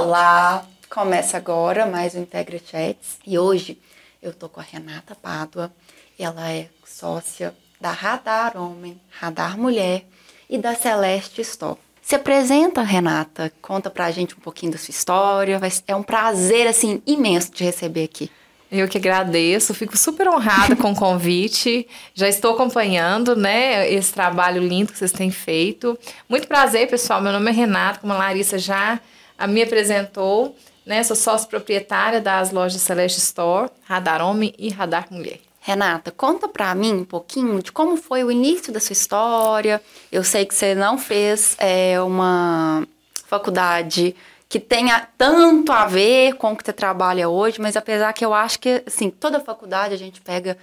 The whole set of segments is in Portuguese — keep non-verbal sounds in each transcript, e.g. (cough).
Olá! Começa agora mais um Integra Chats e hoje eu tô com a Renata Pádua. Ela é sócia da Radar Homem, Radar Mulher e da Celeste Store. Se apresenta, Renata, conta pra gente um pouquinho da sua história. É um prazer assim imenso te receber aqui. Eu que agradeço, fico super honrada com o (laughs) convite. Já estou acompanhando, né, esse trabalho lindo que vocês têm feito. Muito prazer, pessoal. Meu nome é Renata, como a Larissa já me apresentou, né? Sou sócia proprietária das lojas Celeste Store, Radar Homem e Radar Mulher. Renata, conta pra mim um pouquinho de como foi o início da sua história. Eu sei que você não fez é, uma faculdade que tenha tanto a ver com o que você trabalha hoje, mas apesar que eu acho que, assim, toda faculdade a gente pega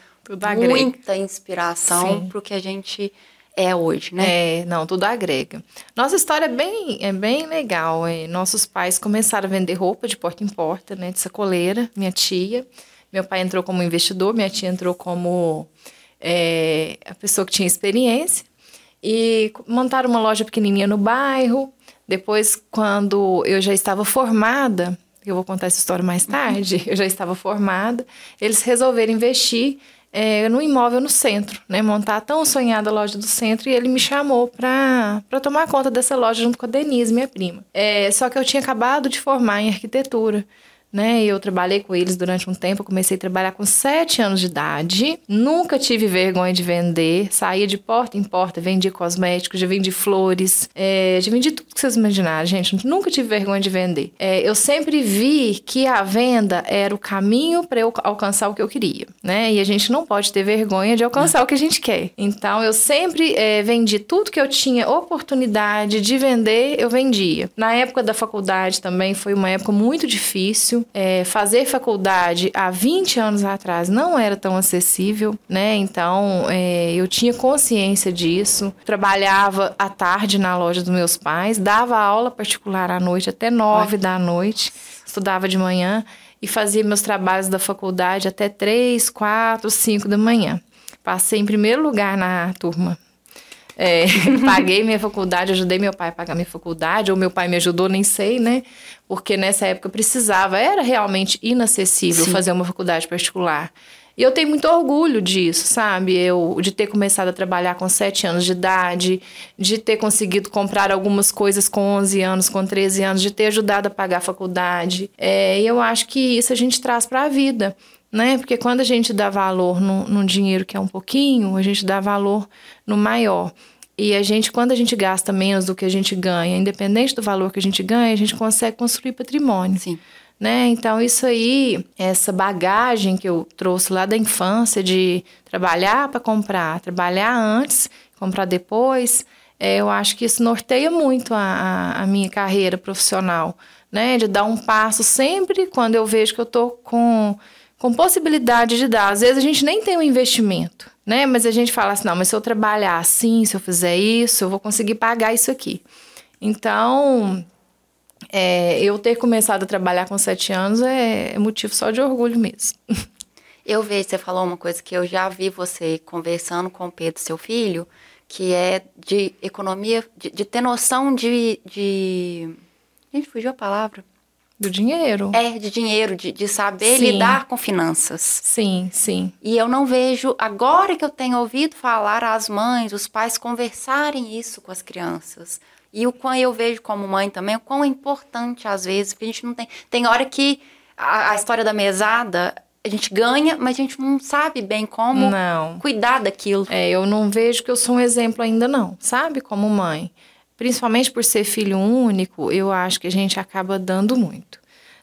muita inspiração para o que a gente é hoje, né? É, não, tudo agrega. Nossa história é bem, é bem legal. É. Nossos pais começaram a vender roupa de porta em porta, né, de sacoleira, minha tia. Meu pai entrou como investidor, minha tia entrou como é, a pessoa que tinha experiência. E montaram uma loja pequenininha no bairro. Depois, quando eu já estava formada, eu vou contar essa história mais tarde, (laughs) eu já estava formada, eles resolveram investir é, no imóvel no centro, né? Montar a tão sonhada loja do centro e ele me chamou para tomar conta dessa loja junto com a Denise, minha prima. É, só que eu tinha acabado de formar em arquitetura né? Eu trabalhei com eles durante um tempo. Eu comecei a trabalhar com sete anos de idade. Nunca tive vergonha de vender. Saía de porta em porta, vendia cosméticos, já vendi flores, é, já vendi tudo que vocês imaginaram, gente. Nunca tive vergonha de vender. É, eu sempre vi que a venda era o caminho para eu alcançar o que eu queria, né? E a gente não pode ter vergonha de alcançar o que a gente quer. Então, eu sempre é, vendi tudo que eu tinha oportunidade de vender, eu vendia. Na época da faculdade também foi uma época muito difícil é, fazer faculdade há 20 anos atrás não era tão acessível, né? Então é, eu tinha consciência disso. Trabalhava à tarde na loja dos meus pais, dava aula particular à noite até 9 da noite, estudava de manhã e fazia meus trabalhos da faculdade até 3, 4, 5 da manhã. Passei em primeiro lugar na turma. É, (laughs) paguei minha faculdade, ajudei meu pai a pagar minha faculdade, ou meu pai me ajudou, nem sei, né? Porque nessa época eu precisava, era realmente inacessível Sim. fazer uma faculdade particular. E eu tenho muito orgulho disso, sabe? Eu de ter começado a trabalhar com 7 anos de idade, de ter conseguido comprar algumas coisas com 11 anos, com 13 anos, de ter ajudado a pagar a faculdade. É, e eu acho que isso a gente traz para a vida né? Porque quando a gente dá valor no, no dinheiro que é um pouquinho, a gente dá valor no maior. E a gente, quando a gente gasta menos do que a gente ganha, independente do valor que a gente ganha, a gente consegue construir patrimônio. Sim. Né? Então, isso aí, essa bagagem que eu trouxe lá da infância de trabalhar para comprar, trabalhar antes, comprar depois, é, eu acho que isso norteia muito a, a, minha carreira profissional, né? De dar um passo sempre quando eu vejo que eu estou com com possibilidade de dar. Às vezes a gente nem tem um investimento, né? Mas a gente fala assim: não, mas se eu trabalhar assim, se eu fizer isso, eu vou conseguir pagar isso aqui. Então, é, eu ter começado a trabalhar com sete anos é, é motivo só de orgulho mesmo. (laughs) Eu vejo, você falou uma coisa que eu já vi você conversando com o Pedro, seu filho, que é de economia, de, de ter noção de, de. Gente, fugiu a palavra do dinheiro. É, de dinheiro, de, de saber sim. lidar com finanças. Sim, sim. E eu não vejo, agora que eu tenho ouvido falar as mães, os pais conversarem isso com as crianças. E o quão eu vejo como mãe também, o quão é importante às vezes, porque a gente não tem. Tem hora que a, a história da mesada, a gente ganha, mas a gente não sabe bem como não. cuidar daquilo. É, eu não vejo que eu sou um exemplo ainda, não, sabe? Como mãe principalmente por ser filho único, eu acho que a gente acaba dando muito.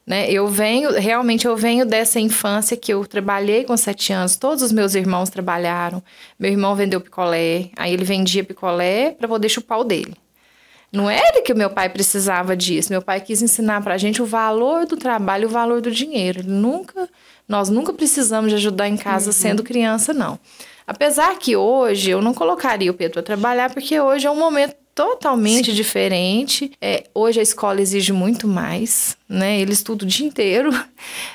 Né? Eu venho, realmente eu venho dessa infância que eu trabalhei com sete anos, todos os meus irmãos trabalharam. Meu irmão vendeu picolé, aí ele vendia picolé para poder chupar o dele. Não era que o meu pai precisava disso. Meu pai quis ensinar para a gente o valor do trabalho, o valor do dinheiro. Ele nunca, nós nunca precisamos de ajudar em casa uhum. sendo criança, não. Apesar que hoje eu não colocaria o Pedro para trabalhar, porque hoje é um momento totalmente Sim. diferente. É, hoje a escola exige muito mais, né? Ele estuda o dia inteiro. (laughs)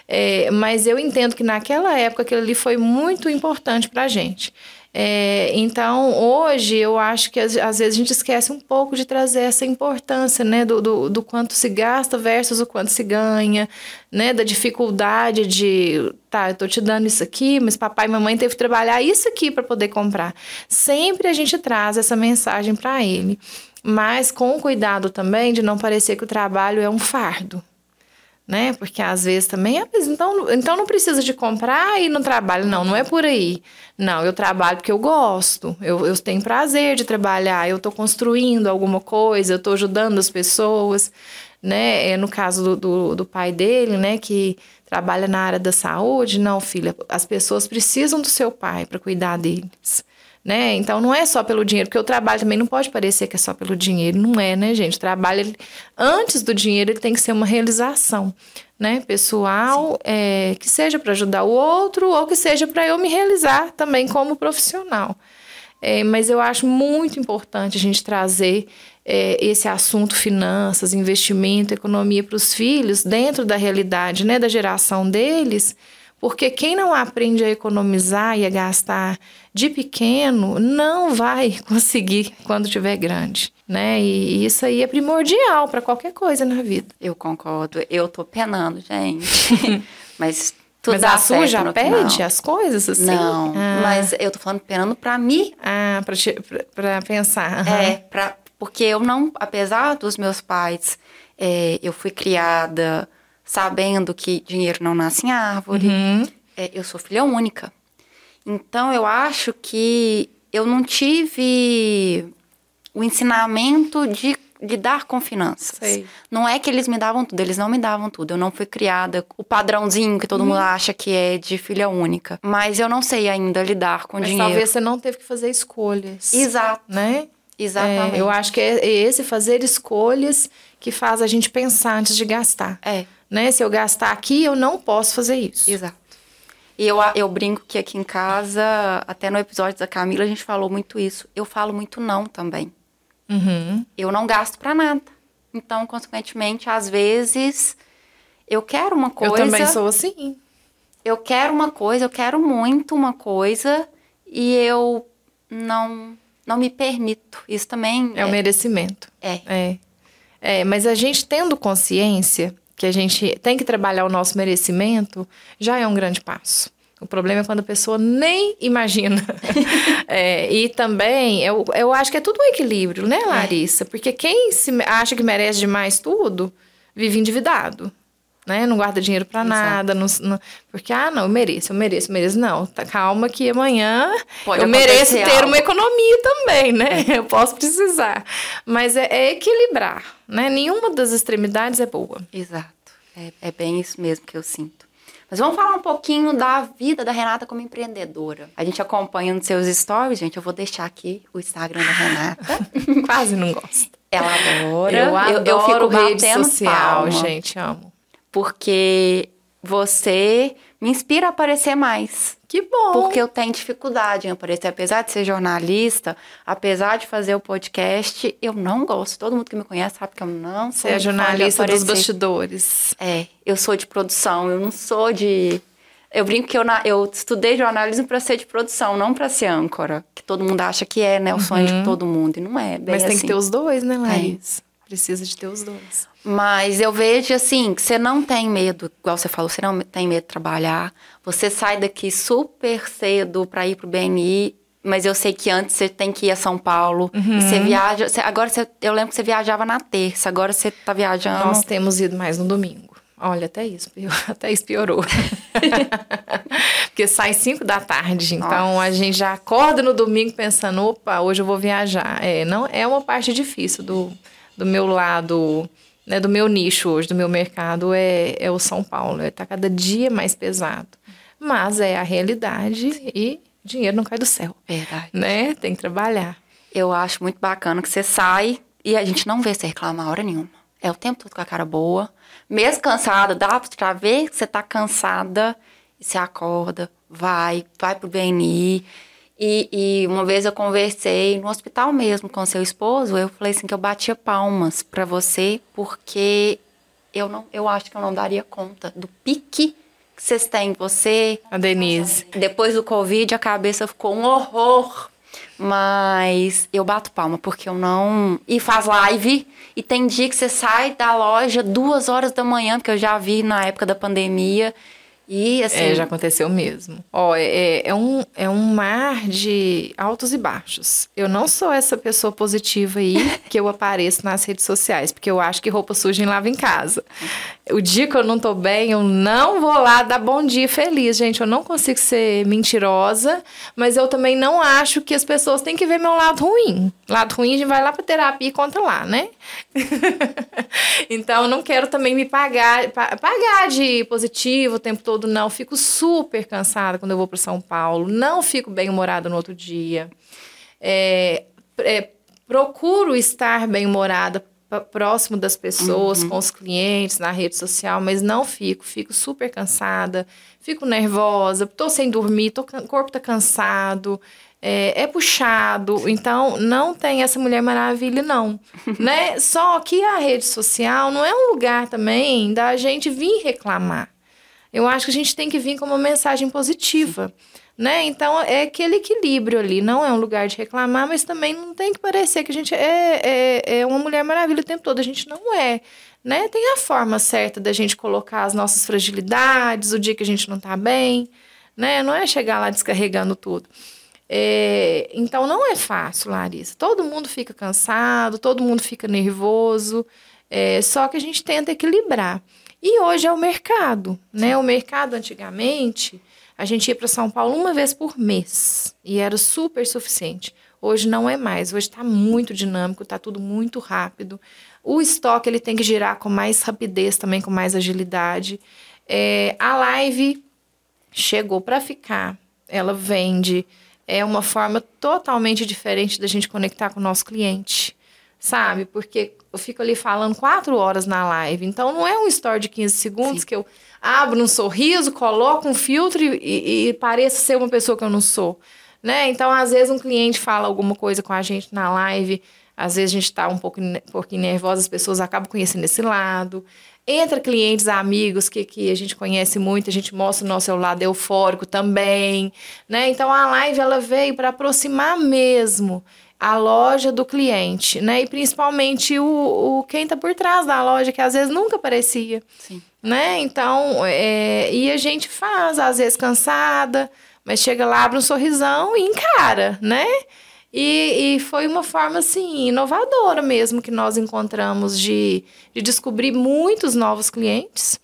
É, mas eu entendo que naquela época aquilo ali foi muito importante pra gente. É, então, hoje, eu acho que às, vezes a gente esquece um pouco de trazer essa importância, né, do, do, do, quanto se gasta versus o quanto se ganha, né, da dificuldade de, tá, eu tô te dando isso aqui, mas papai e mamãe teve que trabalhar isso aqui para poder comprar. Sempre a gente traz essa mensagem para ele, mas com cuidado também de não parecer que o trabalho é um fardo né? Porque às vezes também, ah, então, então não precisa de comprar e não trabalho. Não, não é por aí. Não, eu trabalho porque eu gosto, eu, eu tenho prazer de trabalhar, eu estou construindo alguma coisa, eu estou ajudando as pessoas, né? É no caso do, do, do pai dele, né, que trabalha na área da saúde, não, filha, as pessoas precisam do seu pai para cuidar deles né? Então não é só pelo dinheiro, porque o trabalho também não pode parecer que é só pelo dinheiro, não é, né, gente? O trabalho, ele, antes do dinheiro, ele tem que ser uma realização, né? Pessoal, é, que seja para ajudar o outro ou que seja para eu me realizar também como profissional. É, mas eu acho muito importante a gente trazer é, esse assunto finanças, investimento, economia para os filhos dentro da realidade, né, da geração deles, porque quem não aprende a economizar e a gastar de pequeno não vai (laughs) conseguir quando tiver grande, né? E isso aí é primordial para qualquer coisa na vida. Eu concordo. Eu tô penando, gente. (laughs) mas tudo mas a sua já pede final. as coisas assim? Não, ah. mas eu tô falando penando para mim. Ah, para pensar. Uhum. É, porque eu não, apesar dos meus pais, é, eu fui criada sabendo que dinheiro não nasce em árvore. Uhum. É, eu sou filha única. Então eu acho que eu não tive o ensinamento de lidar com finanças. Sei. Não é que eles me davam tudo, eles não me davam tudo. Eu não fui criada o padrãozinho que todo uhum. mundo acha que é de filha única. Mas eu não sei ainda lidar com Mas dinheiro. Talvez você não teve que fazer escolhas. Exato. Né? Exatamente. É, eu acho que é esse fazer escolhas que faz a gente pensar antes de gastar. É né? Se eu gastar aqui, eu não posso fazer isso. Exato. E eu, eu brinco que aqui em casa, até no episódio da Camila, a gente falou muito isso. Eu falo muito não também. Uhum. Eu não gasto para nada. Então, consequentemente, às vezes, eu quero uma coisa. Eu também sou assim. Eu quero uma coisa, eu quero muito uma coisa e eu não não me permito. Isso também é, é o merecimento. É. é. É, mas a gente tendo consciência que a gente tem que trabalhar o nosso merecimento, já é um grande passo. O problema é quando a pessoa nem imagina. (laughs) é, e também, eu, eu acho que é tudo um equilíbrio, né, é. Larissa? Porque quem se acha que merece demais tudo, vive endividado. Né? Não guarda dinheiro para nada, não, não, porque, ah, não, eu mereço, eu mereço, eu mereço. Não, tá, calma que amanhã Pode eu mereço ter algo. uma economia também, né? (laughs) Eu posso precisar. Mas é, é, equilibrar, né? Nenhuma das extremidades é boa. Exato. É, é bem isso mesmo que eu sinto. Mas vamos falar um pouquinho da vida da Renata como empreendedora. A gente acompanha nos seus stories, gente. Eu vou deixar aqui o Instagram da Renata. (laughs) Quase não gosto. Ela adora. Eu adoro eu, eu fico rede social, palma. gente, amo porque você me inspira a aparecer mais. Que bom! Porque eu tenho dificuldade em aparecer. Apesar de ser jornalista, apesar de fazer o podcast, eu não gosto. Todo mundo que me conhece sabe que eu não sou. Você é jornalista dos bastidores. É, eu sou de produção, eu não sou de. Eu brinco que eu, eu estudei jornalismo para ser de produção, não para ser âncora. Que todo mundo acha que é, né? O sonho uhum. de todo mundo. E não é. Bem Mas tem assim. que ter os dois, né, Laís? É. Precisa de ter os dois. Mas eu vejo assim, que você não tem medo, igual você falou, você não tem medo de trabalhar. Você sai daqui super cedo para ir pro BNI, mas eu sei que antes você tem que ir a São Paulo. Uhum. você viaja. Você, agora você, eu lembro que você viajava na terça, agora você tá viajando. Nós temos ido mais no domingo. Olha, até isso, (laughs) até isso piorou. (laughs) Porque sai 5 da tarde, então Nossa. a gente já acorda no domingo pensando, opa, hoje eu vou viajar. É, não é uma parte difícil do do meu lado, né, do meu nicho hoje, do meu mercado, é, é o São Paulo. Está cada dia mais pesado. Mas é a realidade e dinheiro não cai do céu. Verdade. Né? Tem que trabalhar. Eu acho muito bacana que você sai e a gente não vê você reclamar hora nenhuma. É o tempo todo com a cara boa. Mesmo cansada, dá pra ver que você tá cansada e você acorda, vai, vai pro BNI e, e, uma vez eu conversei no hospital mesmo com seu esposo, eu falei assim que eu batia palmas para você porque eu não, eu acho que eu não daria conta do pique que vocês têm? Você, A Denise. depois do Covid, a cabeça ficou um horror. Mas eu bato palma, porque eu não. E faz live. E tem dia que você sai da loja duas horas da manhã, porque eu já vi na época da pandemia. E assim. É, já aconteceu mesmo. Ó, é, é, um, é um mar de altos e baixos. Eu não sou essa pessoa positiva aí (laughs) que eu apareço nas redes sociais, porque eu acho que roupa suja em lava em casa. O dia que eu não tô bem, eu não vou lá dar bom dia feliz, gente. Eu não consigo ser mentirosa, mas eu também não acho que as pessoas têm que ver meu lado ruim. Lado ruim, a gente vai lá pra terapia e conta lá, né? (laughs) então, eu não quero também me pagar, pa- pagar de positivo o tempo todo, não. Fico super cansada quando eu vou para São Paulo. Não fico bem-humorada no outro dia. É, é, procuro estar bem-humorada próximo das pessoas, com os clientes, na rede social, mas não fico. Fico super cansada, fico nervosa, tô sem dormir, tô, o corpo tá cansado. É, é puxado, então não tem essa Mulher Maravilha, não. (laughs) né? Só que a rede social não é um lugar também da gente vir reclamar. Eu acho que a gente tem que vir com uma mensagem positiva, né? Então é aquele equilíbrio ali, não é um lugar de reclamar, mas também não tem que parecer que a gente é, é, é uma mulher maravilha o tempo todo, a gente não é, né? Tem a forma certa da gente colocar as nossas fragilidades, o dia que a gente não tá bem, né? Não é chegar lá descarregando tudo. É, então não é fácil, Larissa. Todo mundo fica cansado, todo mundo fica nervoso, é, só que a gente tenta equilibrar. E hoje é o mercado, né? O mercado antigamente, a gente ia para São Paulo uma vez por mês e era super suficiente. Hoje não é mais, hoje está muito dinâmico, está tudo muito rápido. O estoque ele tem que girar com mais rapidez também, com mais agilidade. É, a live chegou para ficar, ela vende, é uma forma totalmente diferente da gente conectar com o nosso cliente, sabe? Porque eu fico ali falando quatro horas na live, então não é um story de 15 segundos Sim. que eu abro um sorriso, coloco um filtro e, e, e pareço ser uma pessoa que eu não sou, né? Então, às vezes um cliente fala alguma coisa com a gente na live, às vezes a gente está um pouco, um pouquinho nervosa, as pessoas acabam conhecendo esse lado. Entra clientes, amigos que, que a gente conhece muito, a gente mostra o nosso lado eufórico também, né? Então a live ela veio para aproximar mesmo a loja do cliente, né? E principalmente o, o quem está por trás da loja, que às vezes nunca aparecia, Sim. né? Então, é, e a gente faz, às vezes cansada, mas chega lá, abre um sorrisão e encara, né? E, e foi uma forma, assim, inovadora mesmo que nós encontramos de, de descobrir muitos novos clientes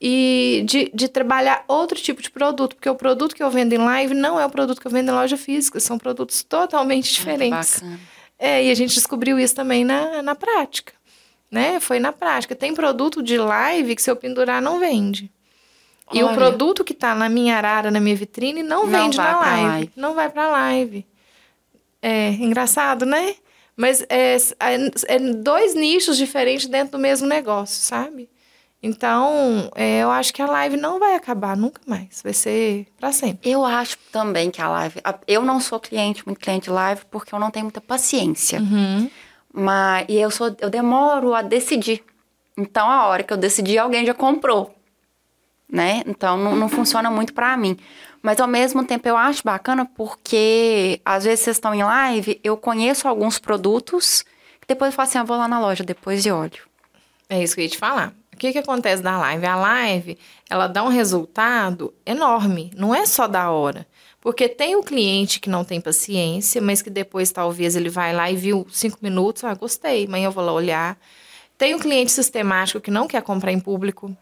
e de, de trabalhar outro tipo de produto, porque o produto que eu vendo em live não é o produto que eu vendo em loja física, são produtos totalmente diferentes. Bacana. É, e a gente descobriu isso também na, na prática, né? Foi na prática. Tem produto de live que se eu pendurar não vende. E o Olha. produto que tá na minha arara, na minha vitrine, não, Não vende na live. live. Não vai pra live. É engraçado, né? Mas é, é dois nichos diferentes dentro do mesmo negócio, sabe? Então, é, eu acho que a live não vai acabar nunca mais. Vai ser pra sempre. Eu acho também que a live. Eu não sou cliente, muito cliente de live, porque eu não tenho muita paciência. Uhum. Mas e eu sou, eu demoro a decidir. Então, a hora que eu decidi, alguém já comprou. Né? Então, não, não funciona muito pra mim. Mas, ao mesmo tempo, eu acho bacana porque, às vezes, vocês estão em live, eu conheço alguns produtos que depois eu falo assim, ah, vou lá na loja depois e olho. É isso que eu ia te falar. O que, que acontece da live? A live, ela dá um resultado enorme. Não é só da hora. Porque tem o cliente que não tem paciência, mas que depois talvez ele vai lá e viu cinco minutos, ah, gostei, amanhã eu vou lá olhar. Tem o cliente sistemático que não quer comprar em público,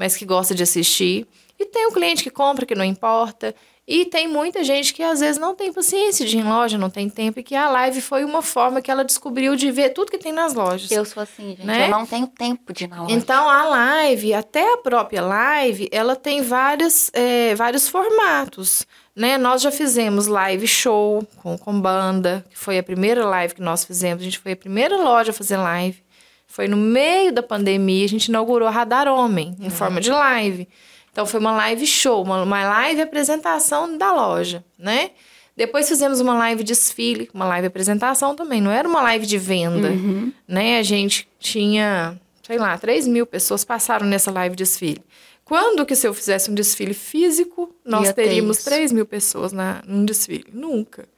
mas que gosta de assistir. E tem o cliente que compra, que não importa. E tem muita gente que às vezes não tem paciência de ir em loja, não tem tempo, e que a live foi uma forma que ela descobriu de ver tudo que tem nas lojas. Eu sou assim, gente. Né? Eu não tenho tempo de ir na loja. Então, a live, até a própria live, ela tem vários, é, vários formatos, né? Nós já fizemos live show com, com banda, que foi a primeira live que nós fizemos. A gente foi a primeira loja a fazer live. Foi no meio da pandemia, a gente inaugurou a Radar Homem, em forma de live. Então, foi uma live show, uma, uma live apresentação da loja, né? Depois fizemos uma live desfile, uma live apresentação também. Não era uma live de venda, né? A gente tinha, sei lá, 3 mil pessoas passaram nessa live desfile. Quando que se eu fizesse um desfile físico, nós Ia ter teríamos isso. 3 mil pessoas na, num desfile? Nunca,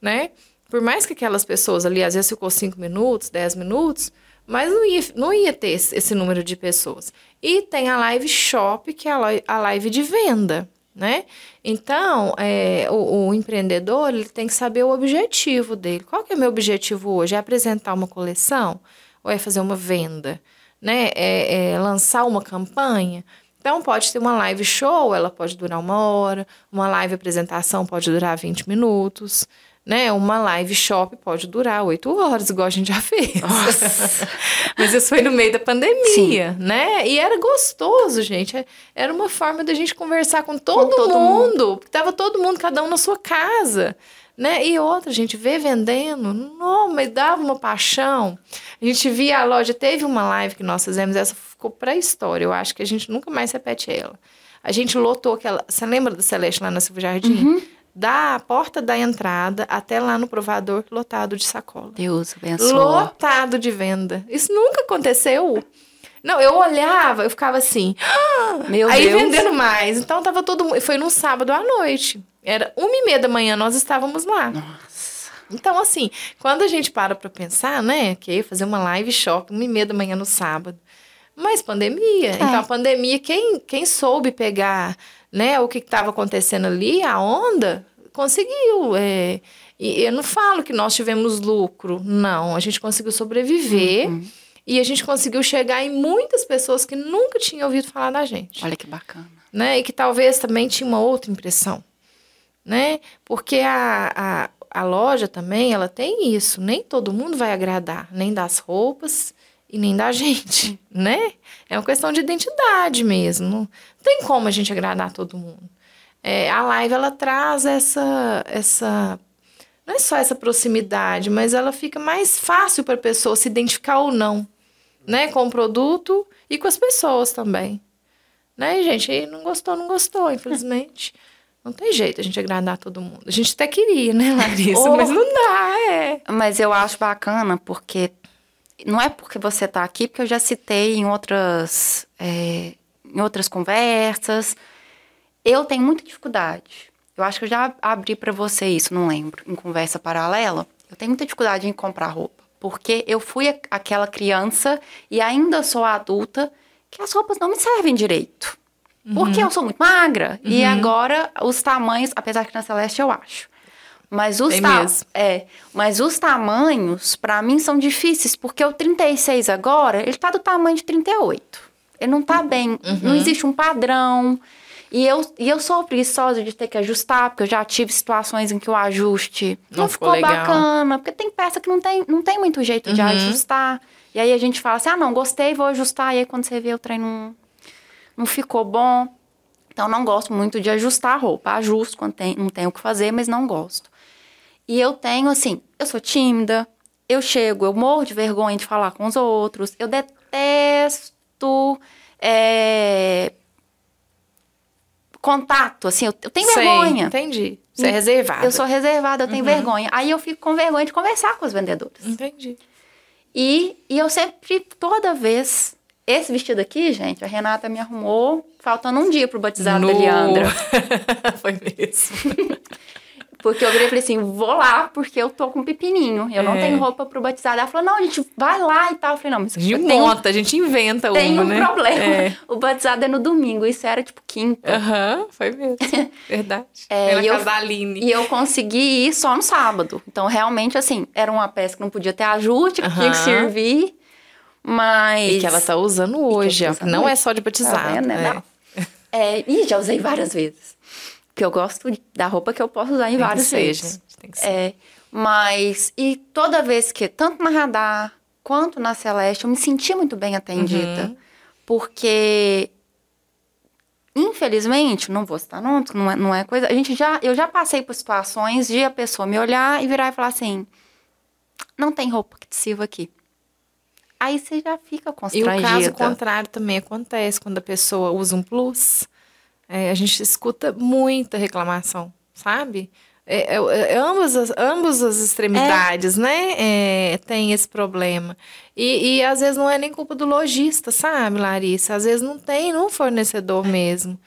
né? Por mais que aquelas pessoas ali, às vezes ficou 5 minutos, 10 minutos, mas não ia, não ia ter esse, número de pessoas. E tem a live shop, que é a live de venda, né? Então, é, o, o empreendedor ele tem que saber o objetivo dele. Qual que é o meu objetivo hoje? É apresentar uma coleção? Ou é fazer uma venda? Né? É, é lançar uma campanha? Então, pode ter uma live show, ela pode durar uma hora. Uma live apresentação pode durar 20 minutos. Né? Uma live shop pode durar oito horas, igual a gente já fez. (laughs) Mas isso foi no meio da pandemia, né? E era gostoso, gente. Era uma forma da gente conversar com todo, todo mundo. Porque tava todo mundo, cada um na sua casa. Né? E outra, a gente vê vendendo, não, mas dava uma paixão. A gente via a loja, teve uma live que nós fizemos, essa ficou pra história. Eu acho que a gente nunca mais repete ela. A gente lotou aquela. Você lembra da Celeste lá na Silva Jardim? Da porta da entrada até lá no provador, lotado de sacola. Deus abençoe. Lotado de venda. Isso nunca aconteceu. Não, eu olhava, eu ficava assim. Meu aí Deus. vendendo mais. Então tava todo mundo. Foi num sábado à noite. Era uma e meia da manhã, nós estávamos lá. Nossa. Então, assim, quando a gente para pra pensar, né, que fazer uma live shop, uma e meia da manhã no sábado. Mas pandemia. Então, a pandemia, quem, quem soube pegar, né, o que estava acontecendo ali, a onda, conseguiu. é. E eu não falo que nós tivemos lucro, não. A gente conseguiu sobreviver e a gente conseguiu chegar em muitas pessoas que nunca tinham ouvido falar da gente Olha que bacana. né? E que talvez também tinha uma outra impressão, né? Porque a, a, a loja também, ela tem isso. Nem todo mundo vai agradar, nem das roupas e nem da gente, né? É uma questão de identidade mesmo. Não tem como a gente agradar todo mundo. É, a live, ela traz essa, essa... Não é só essa proximidade, mas ela fica mais fácil para a pessoa se identificar ou não, né? Com o produto e com as pessoas também. Né, gente? E não gostou, não gostou, infelizmente. (laughs) Não tem jeito a gente agradar todo mundo. A gente até queria, né, Larissa? Oh. Mas não dá, é. Mas eu acho bacana porque não é porque você tá aqui, porque eu já citei em outras, é, em outras conversas. Eu tenho muita dificuldade. Eu acho que eu já abri pra você isso, não lembro, em conversa paralela. Eu tenho muita dificuldade em comprar roupa, porque eu fui aquela criança e ainda sou adulta que as roupas não me servem direito. Porque eu sou muito magra e agora os tamanhos, apesar que na Celeste eu acho. Mas os, Tem ta- é, mas os tamanhos, pra mim, são difíceis, porque o 36 agora, ele tá do tamanho de 38. Ele não tá bem, não existe um padrão. E eu, e eu sou preguiçosa de ter que ajustar, porque eu já tive situações em que o ajuste não, Não ficou ficou, bacana, porque tem peça que não tem, não tem muito jeito de Uhum. ajustar. E aí a gente fala assim: ah, não, gostei, vou ajustar. E aí quando você vê o trem não, não ficou bom. Então, não gosto muito de ajustar a roupa. Ajusto quando tem, não tenho o que fazer, mas não gosto. E eu tenho, assim, eu sou tímida, eu chego, eu morro de vergonha de falar com os outros, eu detesto é, contato, assim, eu, eu tenho Sei, vergonha. Entendi. Você é reservada. Eu sou reservada, eu tenho vergonha. Aí eu fico com vergonha de conversar com os vendedores. Entendi. E, e eu sempre, toda vez. Esse vestido aqui, gente, a Renata me arrumou faltando um dia pro batizado da No- Leandra. (laughs) Foi mesmo. (laughs) Porque eu virei e falei assim: vou lá, porque eu tô com pepininho. Eu não É. tenho roupa pro batizado. Ela falou: não, a gente vai lá e tal. Eu falei: não, mas A gente tenho, monta, a gente inventa tem uma, um né? problema. É. O batizado é no domingo, isso era tipo quinta. Aham, foi mesmo. (laughs) Verdade. É, na e eu-. E eu consegui ir só no sábado. Então, realmente, assim, era uma peça que não podia ter ajuste, que tinha que servir. Mas. E que ela tá usando hoje, tá ó, usando não hoje. é só de batizado. Tá vendo, né? é. Não. É, ih, já usei várias vezes. Porque eu gosto da roupa que eu posso usar em Tem que que ser. É, mas, e toda vez que, tanto na Radar quanto na Celeste, eu me senti muito bem atendida. Uhum. Porque, infelizmente, não vou citar nomes, não é, não é coisa. A gente já, eu já passei por situações de a pessoa me olhar e virar e falar assim: não tem roupa que te sirva aqui. Aí você já fica E o constrangida. caso contrário também acontece quando a pessoa usa um plus. É, a gente escuta muita reclamação, sabe? é, é, é ambas, as, ambas as extremidades, né? É, tem esse problema. E, e às vezes não é nem culpa do lojista, sabe, Larissa? Às vezes não tem no fornecedor mesmo.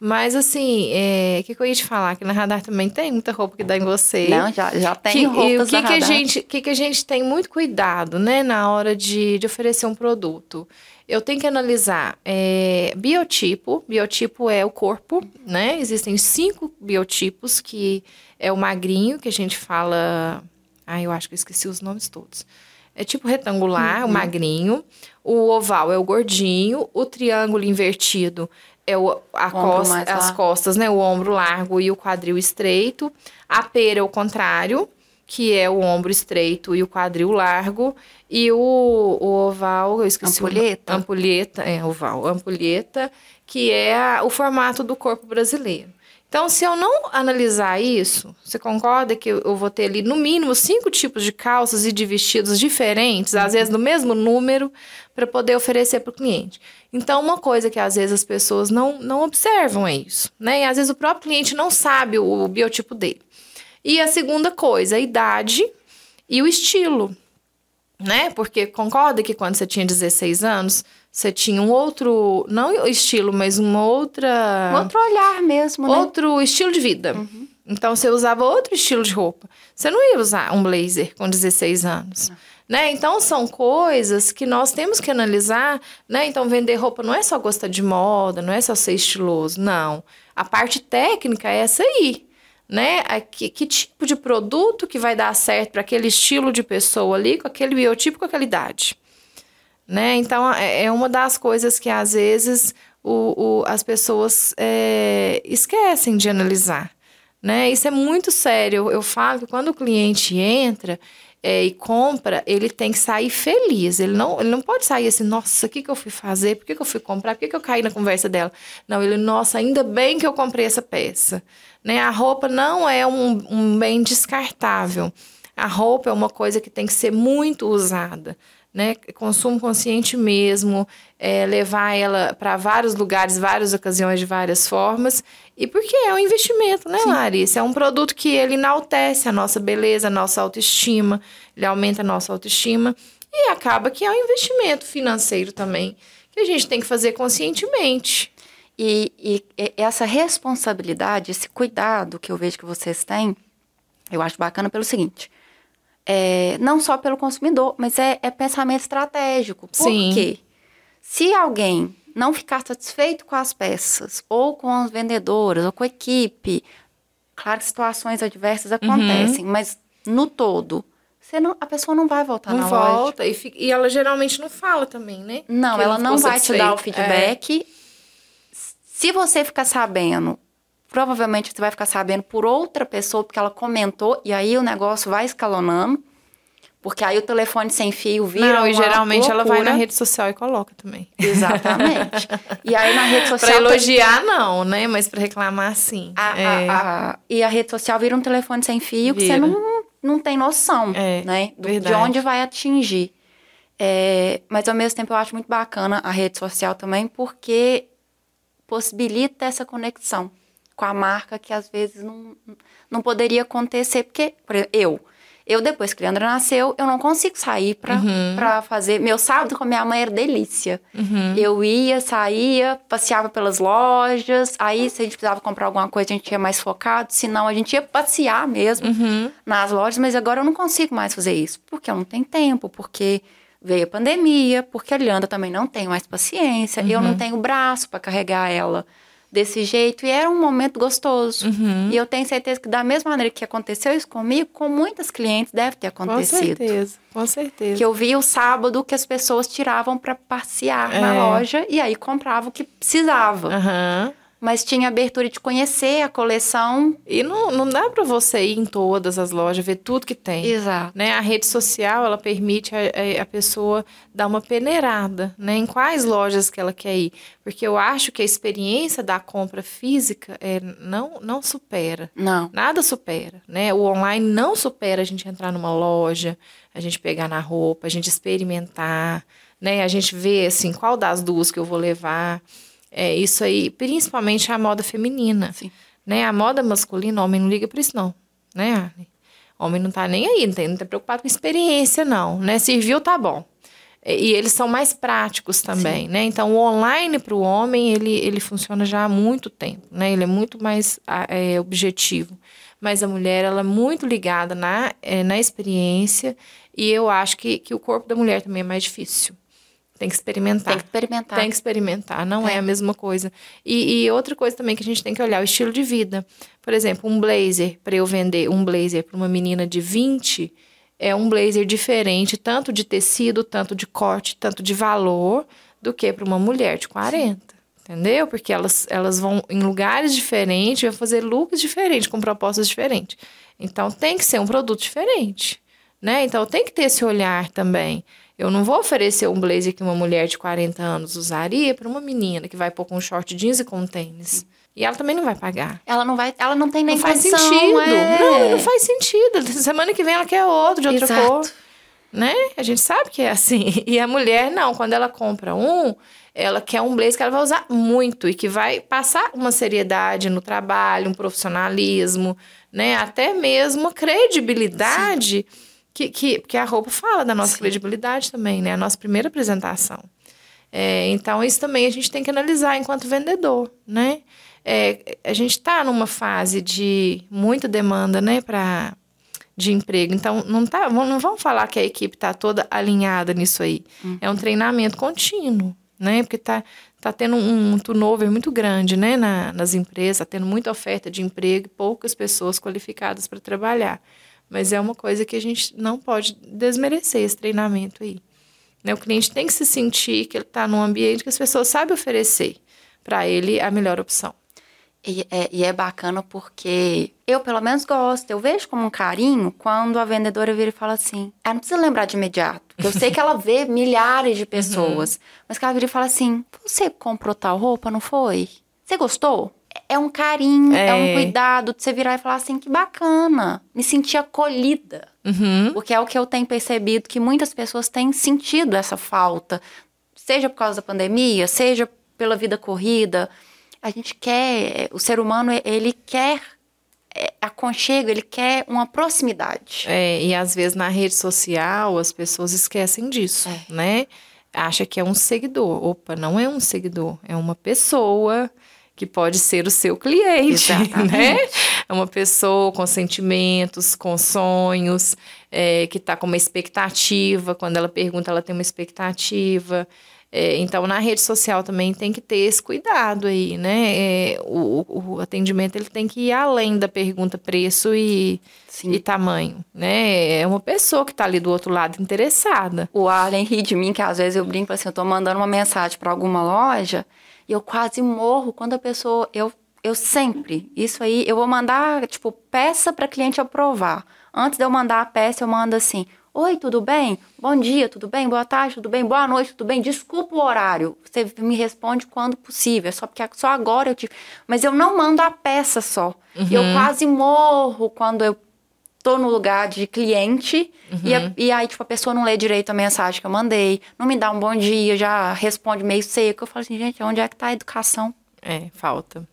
Mas assim, o é, que, que eu ia te falar? Que na radar também tem muita roupa que dá em você. Não, já, já tem que, roupas E o que, que a gente, que, que a gente tem muito cuidado, né? Na hora de, de oferecer um produto eu tenho que analisar é, biotipo. Biotipo é o corpo, né? Existem cinco biotipos, que é o magrinho, que a gente fala... Ah, eu acho que eu esqueci os nomes todos. É tipo retangular, uhum. o magrinho. O oval é o gordinho. O triângulo invertido é o, a costa, as costas, né? O ombro largo e o quadril estreito. A pera é o contrário, que é o ombro estreito e o quadril largo. E o, o oval, eu esqueci. Ampulheta? Ampulheta, é, oval. Ampulheta, que é o formato do corpo brasileiro. Então, se eu não analisar isso, você concorda que eu vou ter ali no mínimo cinco tipos de calças e de vestidos diferentes, às vezes no mesmo número, para poder oferecer para o cliente. Então, uma coisa que às vezes as pessoas não, não observam é isso, né? E às vezes o próprio cliente não sabe o, o biotipo dele. E a segunda coisa, a idade e o estilo né? Porque concorda que quando você tinha 16 anos, você tinha um outro, não estilo, mas uma outra. Um outro olhar mesmo, né? Outro estilo de vida. Uhum. Então você usava outro estilo de roupa. Você não ia usar um blazer com 16 anos. Né? Então são coisas que nós temos que analisar, né? Então vender roupa não é só gostar de moda, não é só ser estiloso, não. A parte técnica é essa aí né? Que, que tipo de produto que vai dar certo para aquele estilo de pessoa ali, com aquele biotipo, com aquela idade. Né? Então, é, é uma das coisas que às vezes o, o as pessoas é, esquecem de analisar. Né? Isso é muito sério. Eu falo que quando o cliente entra, é, e compra, ele tem que sair feliz. Ele não, ele não pode sair assim, nossa, o que, que eu fui fazer? Por que, que eu fui comprar? Por que, que eu caí na conversa dela? Não, ele, nossa, ainda bem que eu comprei essa peça. Né? A roupa não é um, um bem descartável. A roupa é uma coisa que tem que ser muito usada né? Consumo consciente mesmo, é, levar ela para vários lugares, várias ocasiões, de várias formas. E porque é um investimento, né, Sim. Larissa? É um produto que ele enaltece a nossa beleza, a nossa autoestima, ele aumenta a nossa autoestima. E acaba que é um investimento financeiro também, que a gente tem que fazer conscientemente. E, e, e essa responsabilidade, esse cuidado que eu vejo que vocês têm, eu acho bacana pelo seguinte é, não só pelo consumidor, mas é, é pensamento estratégico. Por Sim. quê? Se alguém não ficar satisfeito com as peças, ou com as vendedoras, ou com a equipe, claro que situações adversas acontecem, uhum. mas no todo, você não, a pessoa não vai voltar não na volta, loja. E, e ela geralmente não fala também, né? Não, que ela não, vai te dar o feedback. É. Se você ficar sabendo provavelmente você vai ficar sabendo por outra pessoa, porque ela comentou, e aí o negócio vai escalonando. Porque aí o telefone sem fio vira. Não, e geralmente loucura. ela vai na rede social e coloca também. Exatamente. e aí na rede (laughs) social. pra elogiar, não, né? Mas pra reclamar, sim. A, é. a, a, e a rede social vira um telefone sem fio vira. que você não, não tem noção, é, né? Do, de onde vai atingir. É, mas ao mesmo tempo eu acho muito bacana a rede social também, porque possibilita essa conexão com a marca que às vezes não, não poderia acontecer, porque, por exemplo, eu, eu depois que a Leandra nasceu, eu não consigo sair pra, uhum. Pra fazer. Meu sábado com a minha mãe era delícia. Uhum. Eu ia, saía, passeava pelas lojas. Aí, se a gente precisava comprar alguma coisa, a gente ia mais focado. Senão, a gente ia passear mesmo uhum. nas lojas. Mas agora eu não consigo mais fazer isso. Porque eu não tenho tempo, porque veio a pandemia, porque a Leandra também não tem mais paciência. Eu não uhum. tenho braço para carregar ela desse jeito e era um momento gostoso. Uhum. E eu tenho certeza que da mesma maneira que aconteceu isso comigo, com muitas clientes deve ter acontecido. Com certeza, com certeza. Que eu vi o sábado que as pessoas tiravam para passear é. na loja e aí compravam o que precisava. Uhum mas tinha abertura de conhecer a coleção. E não, não dá para você ir em todas as lojas, ver tudo que tem. Exato. Né? A rede social, ela permite a, a, pessoa dar uma peneirada, né? Em quais lojas que ela quer ir. Porque eu acho que a experiência da compra física é, não, não supera. Não. Nada supera, né? O online não supera a gente entrar numa loja, a gente pegar na roupa, a gente experimentar, né? A gente ver, assim, qual das duas que eu vou levar. É, isso aí, principalmente a moda feminina. Sim. Né? A moda masculina, o homem não liga para isso, não. né, Arlen? Homem não tá nem aí, não, tem, não tá preocupado com experiência, não, né? Serviu, tá bom. E eles são mais práticos também, Sim. né? Então, o online para o homem, ele, ele funciona já há muito tempo, né? Ele é muito mais é, objetivo. Mas a mulher, ela é muito ligada na, é, na experiência e eu acho que, que o corpo da mulher também é mais difícil. Tem que experimentar. Tem que experimentar. Tem que experimentar, não é, é a mesma coisa. E, e, outra coisa também que a gente tem que olhar, o estilo de vida. Por exemplo, um blazer, para eu vender um blazer para uma menina de 20, é um blazer diferente, tanto de tecido, tanto de corte, tanto de valor, do que para uma mulher de 40. Entendeu? Porque elas, elas vão em lugares diferentes, vão fazer looks diferentes, com propostas diferentes. Então tem que ser um produto diferente né? Então tem que ter esse olhar também. Eu não vou oferecer um blazer que uma mulher de 40 anos usaria para uma menina que vai pôr com um short jeans e com um tênis. E ela também não vai pagar. Ela não vai, ela não tem nem não faz condição, sentido. É. Não, não faz sentido. (laughs) Semana que vem ela quer outro de outra Exato. cor. Né? A gente sabe que é assim. (laughs) E a mulher não, quando ela compra um, ela quer um blazer que ela vai usar muito e que vai passar uma seriedade no trabalho, um profissionalismo, né? Até mesmo credibilidade. Sim que, que, que a roupa fala da nossa Sim. credibilidade também, né? A nossa primeira apresentação. É, então, isso também a gente tem que analisar enquanto vendedor, né? É, a gente está numa fase de muita demanda, né, para de emprego. Então, não, tá, não vamos falar que a equipe está toda alinhada nisso aí. Uhum. É um treinamento contínuo, né? Porque está tá tendo um, um turnover muito grande, né, na, nas empresas, está tendo muita oferta de emprego e poucas pessoas qualificadas para trabalhar. Mas é uma coisa que a gente não pode desmerecer esse treinamento aí. Né? O cliente tem que se sentir que ele está num ambiente que as pessoas sabem oferecer para ele a melhor opção. E é, e é, bacana porque eu, pelo menos, gosto. Eu vejo como um carinho quando a vendedora vira e fala assim: ela não precisa lembrar de imediato. Eu sei que ela vê (laughs) milhares de pessoas, uhum. mas que ela vira e fala assim: você comprou tal roupa, não foi? Você gostou? É um carinho, é. é. um cuidado de você virar e falar assim, que bacana, me sentir acolhida. Uhum. Porque é o que eu tenho percebido, que muitas pessoas têm sentido essa falta, seja por causa da pandemia, seja pela vida corrida. A gente quer, o ser humano, ele quer é, aconchego, ele quer uma proximidade. É, e às vezes na rede social as pessoas esquecem disso, é. né? Acha que é um seguidor. Opa, não é um seguidor, é uma pessoa que pode ser o seu cliente, Exatamente. né? É uma pessoa com sentimentos, com sonhos, é, que está com uma expectativa. Quando ela pergunta, ela tem uma expectativa. É, então, na rede social também tem que ter esse cuidado aí, né? É, o, o, atendimento ele tem que ir além da pergunta preço e, e tamanho, né? É uma pessoa que está ali do outro lado interessada. O Arlen ri de mim, que às vezes eu brinco assim, eu estou mandando uma mensagem para alguma loja e eu quase morro quando a pessoa. Eu, eu sempre. Isso aí, eu vou mandar, tipo, peça para cliente aprovar. Antes de eu mandar a peça, eu mando assim: Oi, tudo bem? Bom dia, tudo bem? Boa tarde, tudo bem? Boa noite, tudo bem? Desculpa o horário. Você me responde quando possível. É só porque só agora eu tive. Mas eu não mando a peça só. Uhum. Eu quase morro quando eu tô no lugar de cliente uhum. e, a, e, aí, tipo, a pessoa não lê direito a mensagem que eu mandei, não me dá um bom dia, já responde meio seco. Eu falo assim, gente, onde é que tá a educação? É, falta.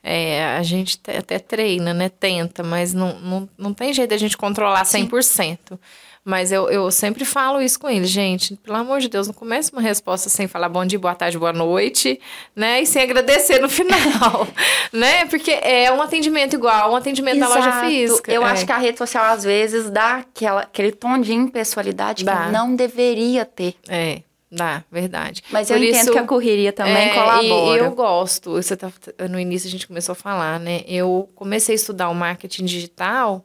É, a gente até treina, né? Tenta, mas não, não, não tem jeito a gente controlar 100%. Sim. Mas eu, eu sempre falo isso com ele, gente. Pelo amor de Deus, não comece uma resposta sem falar bom dia, boa tarde, boa noite, né? E sem agradecer no (laughs) final, né? Porque é um atendimento igual, um atendimento Exato. da loja física. Eu é. acho que a rede social, às vezes, dá aquela, aquele tom de impessoalidade dá. que não deveria ter. É. Dá, verdade. Mas Por eu isso, entendo que a correria também é, colabora. E eu gosto, você tá, no início a gente começou a falar, né? Eu comecei a estudar o marketing digital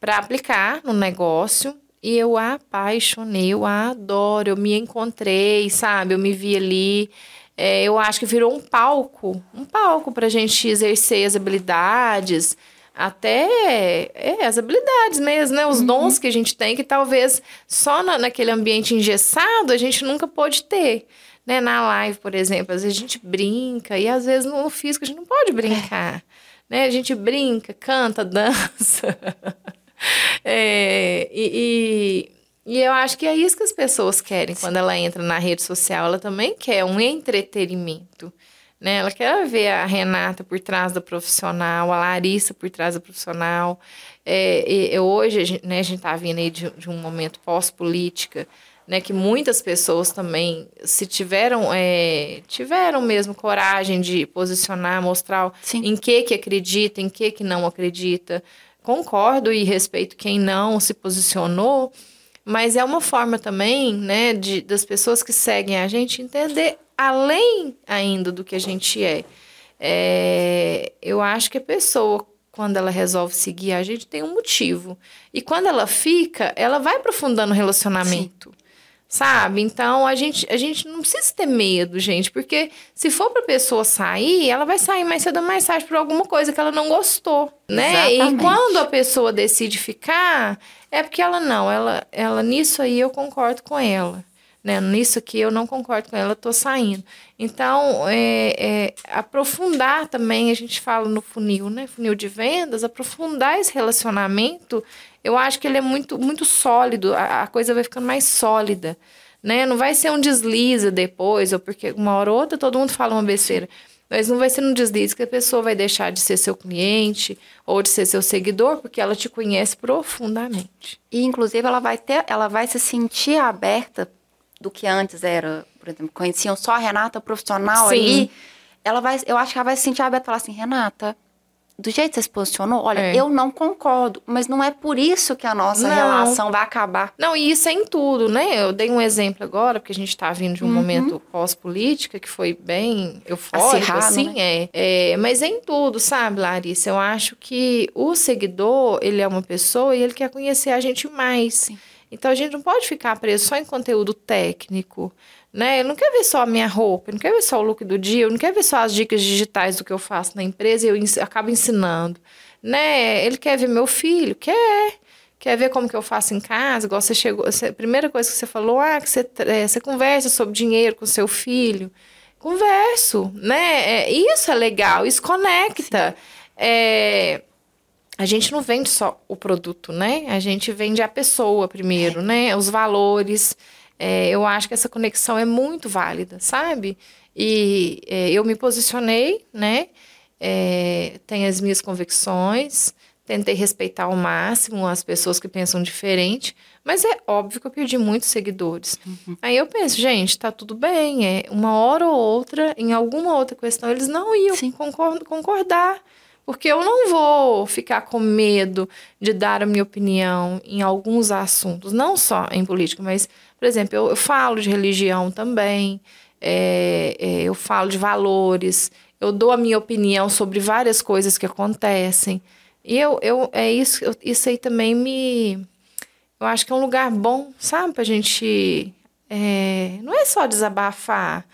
para aplicar no negócio e eu a apaixonei, eu a adoro, eu me encontrei, sabe? Eu me vi ali. É, eu acho que virou um palco, um palco para a gente exercer as habilidades, até é, as habilidades mesmo, né? Os uhum. dons que a gente tem, que talvez só na, naquele ambiente engessado a gente nunca pôde ter. Né? Na live, por exemplo, às vezes a gente brinca e às vezes no físico a gente não pode brincar. É. Né? A gente brinca, canta, (laughs) dança. (laughs) É, e, e, e, eu acho que é isso que as pessoas querem Sim. quando ela entra na rede social. Ela também quer um entretenimento. Né? Ela quer ver a Renata por trás da profissional, a Larissa por trás da profissional. É, e, hoje, a gente, né, a gente está vindo aí de, de um momento pós-política, né, que muitas pessoas também, se tiveram, é, tiveram mesmo coragem de posicionar, mostrar Sim. em que que acredita, em que que não acredita. Concordo e respeito quem não se posicionou, mas é uma forma também, né, de, das pessoas que seguem a gente entender além ainda do que a gente é. é eu acho que a pessoa quando ela resolve seguir a gente tem um motivo. E quando ela fica, ela vai aprofundando o relacionamento. Sim. Sabe? Então a gente, a gente não precisa ter medo, gente, porque se for para pessoa sair, ela vai sair mais cedo ou mais tarde por alguma coisa que ela não gostou, né? Exatamente. E quando a pessoa decide ficar, é porque ela não, ela, ela nisso aí eu concordo com ela. Né? Nisso aqui eu não concordo com ela, tô saindo. Então, é, é, aprofundar também, a gente fala no funil, né? Funil de vendas, aprofundar esse relacionamento eu acho que ele é muito, muito sólido, a, a coisa vai ficando mais sólida, né? Não vai ser um deslize depois, ou porque uma hora ou outra todo mundo fala uma besteira. Mas não vai ser um deslize que a pessoa vai deixar de ser seu cliente ou de ser seu seguidor, porque ela te conhece profundamente. E inclusive ela vai ter, ela vai se sentir aberta do que antes era, por exemplo, conheciam só a Renata profissional Sim. ali. Ela vai, eu acho que ela vai se sentir aberta e falar assim, Renata, do jeito que você se posicionou, olha, é. eu não concordo, mas não é por isso que a nossa não. relação vai acabar. Não, e isso é em tudo, né? Eu dei um exemplo agora, porque a gente está vindo de um uhum. momento pós-política que foi bem eufórico, Acirrado, assim, né? é, é. Mas é em tudo, sabe, Larissa? Eu acho que o seguidor, ele é uma pessoa e ele quer conhecer a gente mais. Sim. Então a gente não pode ficar preso só em conteúdo técnico né? Ele não quer ver só a minha roupa, ele não quer ver só o look do dia, ele não quer ver só as dicas digitais do que eu faço na empresa e eu ens acabo ensinando, né? Ele quer ver meu filho, quer. Quer ver como que eu faço em casa? Igual você chegou, você, a primeira coisa que você falou, ah, que você, é, você conversa sobre dinheiro com seu filho. Converso, né? É, isso é legal, isso conecta. É, a gente não vende só o produto, né? A gente vende a pessoa primeiro, né? Os valores. É, eu acho que essa conexão é muito válida, sabe? E é, eu me posicionei, né? É, tenho as minhas convicções, tentei respeitar ao máximo as pessoas que pensam diferente, mas é óbvio que eu perdi muitos seguidores. Uhum. Aí eu penso, gente, tá tudo bem, é uma hora ou outra, em alguma outra questão, eles não iam concordar. Porque eu não vou ficar com medo de dar a minha opinião em alguns assuntos, não só em política, mas, por exemplo, eu, eu falo de religião também, é, é, eu falo de valores, eu dou a minha opinião sobre várias coisas que acontecem. E eu, eu é isso, eu, isso aí também me. Eu acho que é um lugar bom, sabe, pra gente. É, não é só desabafar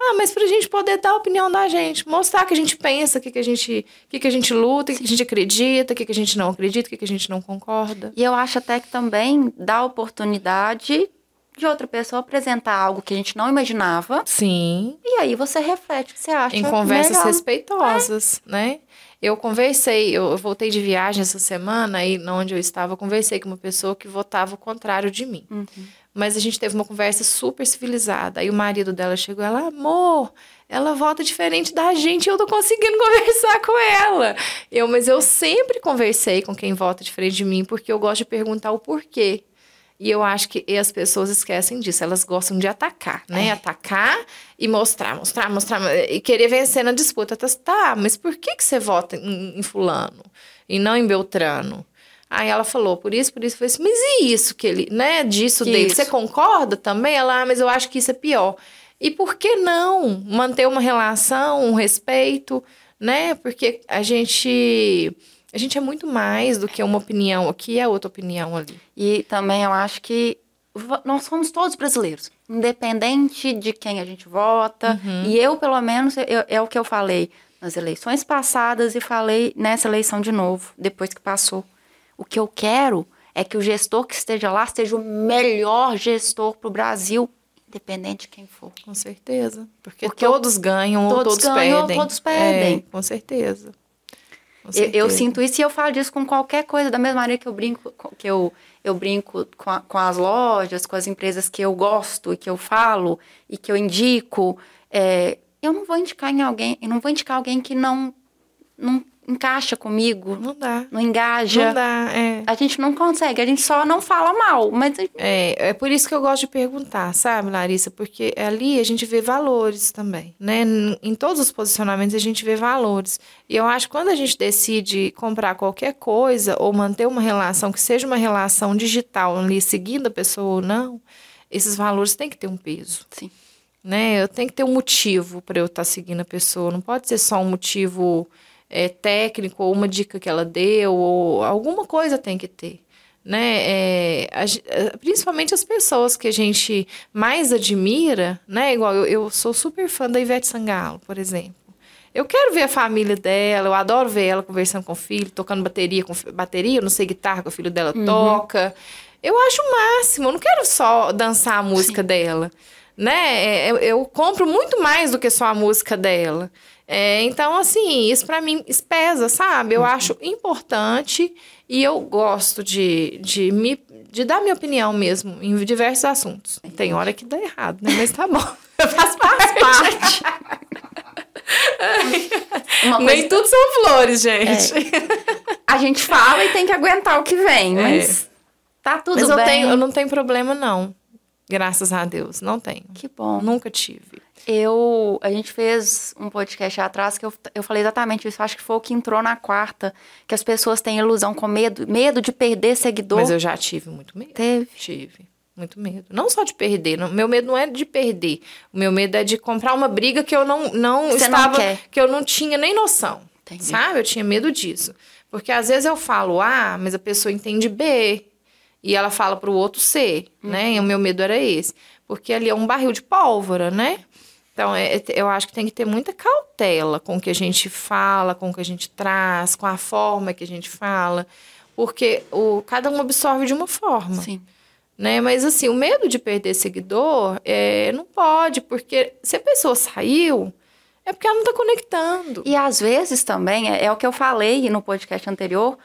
ah, mas para a gente poder dar a opinião da gente, mostrar que a gente pensa, o que, que, a, gente, que, que a gente luta, o que, que a gente acredita, o que, que a gente não acredita, o que, que a gente não concorda. E eu acho até que também dá oportunidade de outra pessoa apresentar algo que a gente não imaginava. Sim. E aí você reflete o que você acha. Em conversas respeitosas, é. né? Eu conversei, eu voltei de viagem essa semana e onde eu estava, eu conversei com uma pessoa que votava o contrário de mim. Uhum. Mas a gente teve uma conversa super civilizada. Aí o marido dela chegou, ela, amor, ela vota diferente da gente e eu tô conseguindo (laughs) conversar com ela. Eu, mas eu sempre conversei com quem vota diferente de mim, porque eu gosto de perguntar o porquê. E eu acho que as pessoas esquecem disso. Elas gostam de atacar, né? É. Atacar e mostrar, mostrar, mostrar. E querer vencer na disputa. Tá, mas por que, que você vota em, em fulano e não em Beltrano? Aí ela falou, por isso, por isso, foi assim, mas e isso que ele, né, disso que dele, isso? você concorda também? Ela, ah, mas eu acho que isso é pior. E por que não manter uma relação, um respeito, né? Porque a gente a gente é muito mais do que uma opinião aqui e a outra opinião ali. E também eu acho que nós somos todos brasileiros, independente de quem a gente vota. Uhum. E eu, pelo menos, eu, é o que eu falei nas eleições passadas e falei nessa eleição de novo, depois que passou. O que eu quero é que o gestor que esteja lá seja o melhor gestor para o Brasil, independente de quem for. Com certeza. Porque, Porque todos eu, ganham todos ou todos ganham, perdem. todos perdem. É, com certeza. Com certeza. Eu, eu, sinto isso e eu falo disso com qualquer coisa, da mesma maneira que eu brinco, que eu, eu brinco com, a, com as lojas, com as empresas que eu gosto e que eu falo e que eu indico. É, eu não vou indicar em alguém, eu não vou indicar alguém que não, não encaixa comigo, Não dá. não engaja. Não dá, é. A gente não consegue, a gente só não fala mal, mas É, é por isso que eu gosto de perguntar, sabe, Larissa? Porque ali a gente vê valores também, né? Em todos os posicionamentos a gente vê valores. E eu acho que quando a gente decide comprar qualquer coisa ou manter uma relação que seja uma relação digital ali, seguindo a pessoa ou não, esses valores têm que ter um peso. sim. né? Eu tenho que ter um motivo para eu estar seguindo a pessoa. Não pode ser só um motivo é, técnico ou uma dica que ela deu ou alguma coisa tem que ter. Né? É, a é, principalmente as pessoas que a gente mais admira, né? Igual eu, eu sou super fã da Ivete Sangalo, por exemplo. Eu quero ver a família dela, eu adoro ver ela conversando com o filho, tocando bateria com bateria, eu não sei guitarra que o filho dela toca. Eu acho o máximo, eu não quero só dançar a música dela, né? É, Eu, eu compro muito mais do que só a música dela. É, então, assim, isso pra mim pesa, sabe? Eu acho importante e eu gosto de, de, me, de dar minha opinião mesmo em diversos assuntos. Tem hora que dá errado, né? Mas tá bom. (laughs) (laughs) Faz parte. Parte. Uma coisa, Nem tudo são flores, gente. a gente fala e tem que aguentar o que vem, mas tá tudo Mas eu, bem. tenho, eu não tenho problema, não. Graças a Deus, não tenho. Que bom. Nunca tive. Eu, a gente fez um podcast atrás que eu, eu falei exatamente isso. Acho que foi o que entrou na quarta, que as pessoas têm ilusão com medo, medo de perder seguidor. Mas eu já tive muito medo. Teve. Tive. Muito medo. Não só de perder. não- meu medo não é de perder. O meu medo é de comprar uma briga que eu não, não Você não estava. quer. que eu não tinha nem noção. Entendi. Sabe? Eu tinha medo disso. Porque às vezes eu falo A, mas a pessoa entende B. E ela fala pro outro C, né? E o meu medo era esse. Porque ali é um barril de pólvora, né? Então, é- eu acho que tem que ter muita cautela com o que a gente fala, com o que a gente traz, com a forma que a gente fala. Porque o, cada um absorve de uma forma Sim. né? Mas assim, o medo de perder seguidor é, não pode, porque se a pessoa saiu, é porque ela não tá conectando. E às vezes também, é, é o que eu falei no podcast anterior,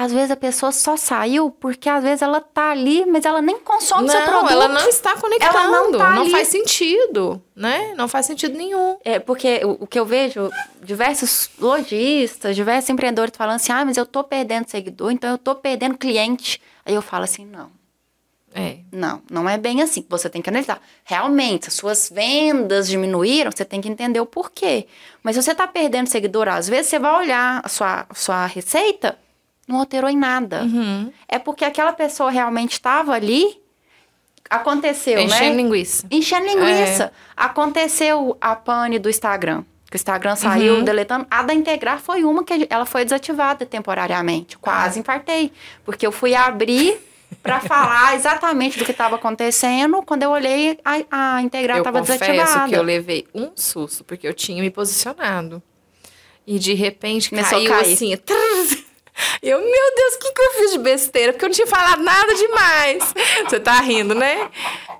às vezes a pessoa só saiu porque às vezes ela tá ali, mas ela nem consome seu não, produto. ela não está conectando. Ela não tá ali. faz sentido, né? Não faz sentido nenhum. É, porque o, o que eu vejo, diversos lojistas, diversos empreendedores falando assim, ah, mas eu tô perdendo seguidor, então eu tô perdendo cliente. Aí eu falo assim, não. É. Não, não é bem assim. Você tem que analisar. Realmente, as suas vendas diminuíram, você tem que entender o porquê. Mas se você está perdendo seguidor, às vezes você vai olhar a sua, a sua receita, não alterou em nada. Uhum. É porque aquela pessoa realmente estava ali, aconteceu, Enchendo né? linguiça. Enchendo linguiça. Aconteceu a pane do Instagram. Que o Instagram saiu Uhum. deletando. A da Integrar foi uma que ela foi desativada temporariamente. Ah. Quase infartei. Porque eu fui abrir para (laughs) falar exatamente do que estava acontecendo. Quando eu olhei, a, a Integrar eu estava confesso desativada. que eu levei um susto, porque eu tinha me posicionado. E de repente Começou a caiu cair. assim. Eu, meu Deus, o que, que eu fiz de besteira? Porque eu não tinha falado nada demais. Você tá rindo, né?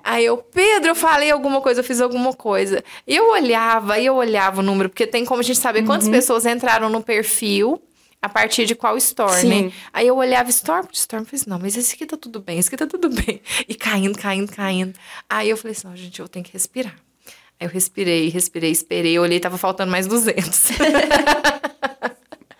Aí eu, Pedro, eu falei alguma coisa, eu fiz alguma coisa. E eu olhava, e eu olhava o número, porque tem como a gente saber quantas Uhum. pessoas entraram no perfil a partir de qual store, Sim. né? Aí eu olhava store por store, eu falei assim, não, mas esse aqui tá tudo bem, esse aqui tá tudo bem. E caindo, caindo, caindo. Aí eu falei assim, não, gente, eu tenho que respirar. Aí eu respirei, respirei, esperei, eu olhei, tava faltando mais 200. (laughs)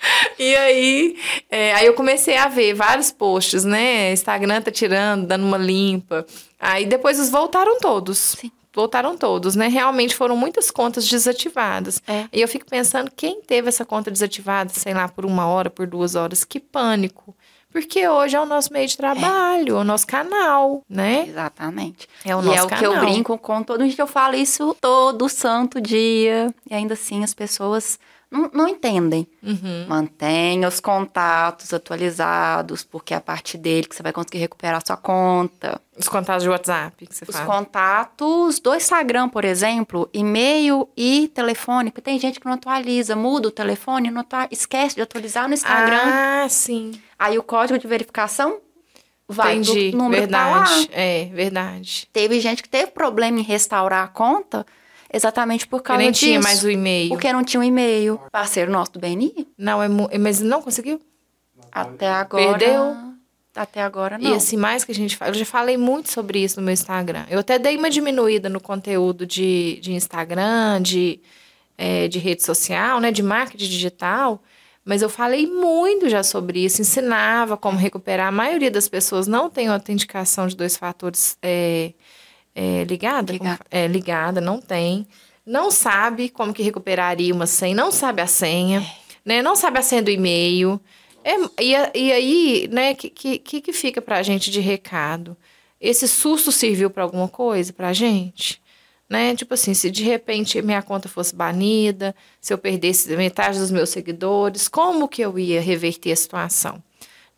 (laughs) e aí, é, aí eu comecei a ver vários posts, né? Instagram tá tirando, dando uma limpa. Aí depois os voltaram todos. Sim. Voltaram todos, né? Realmente foram muitas contas desativadas. É. E eu fico pensando, quem teve essa conta desativada, sei lá, por uma hora, por duas horas, que pânico. Porque hoje é o nosso meio de trabalho, é o nosso canal, né? Exatamente. É o e nosso é o que eu canal. brinco com todo dia. Eu falo isso todo santo dia. E ainda assim as pessoas não, não entendem. Uhum. Mantenha os contatos atualizados, porque é a partir dele que você vai conseguir recuperar a sua conta. Os contatos de WhatsApp que você Os fala. contatos do Instagram, por exemplo, e-mail e telefone, porque tem gente que não atualiza, muda o telefone, não atua- esquece de atualizar no Instagram. Ah, sim. Aí o código de verificação vai Entendi. pro número que tá lá. verdade. É, verdade. Teve gente que teve problema em restaurar a conta exatamente por causa nem disso. tinha mais o e-mail. Porque não tinha um e-mail. Parceiro nosso do BNI, Não, é mas não conseguiu? até agora. Perdeu? Até agora não. E assim, mais que a gente fala, eu já falei muito sobre isso no meu Instagram. Eu até dei uma diminuída no conteúdo de, de Instagram, de é, de rede social, né, de marketing digital, mas eu falei muito já sobre isso, ensinava como recuperar. A maioria das pessoas não tem autenticação de dois fatores é, é, ligada, Ligada. é, ligada, não tem. Não sabe como que recuperaria uma senha, não sabe a senha, né? Não sabe a senha do e-mail. É, e, e aí, né, que, que, que que fica pra gente de recado? Esse susto serviu pra alguma coisa pra gente? Né? Tipo assim, se de repente minha conta fosse banida, se eu perdesse metade dos meus seguidores, como que eu ia reverter a situação?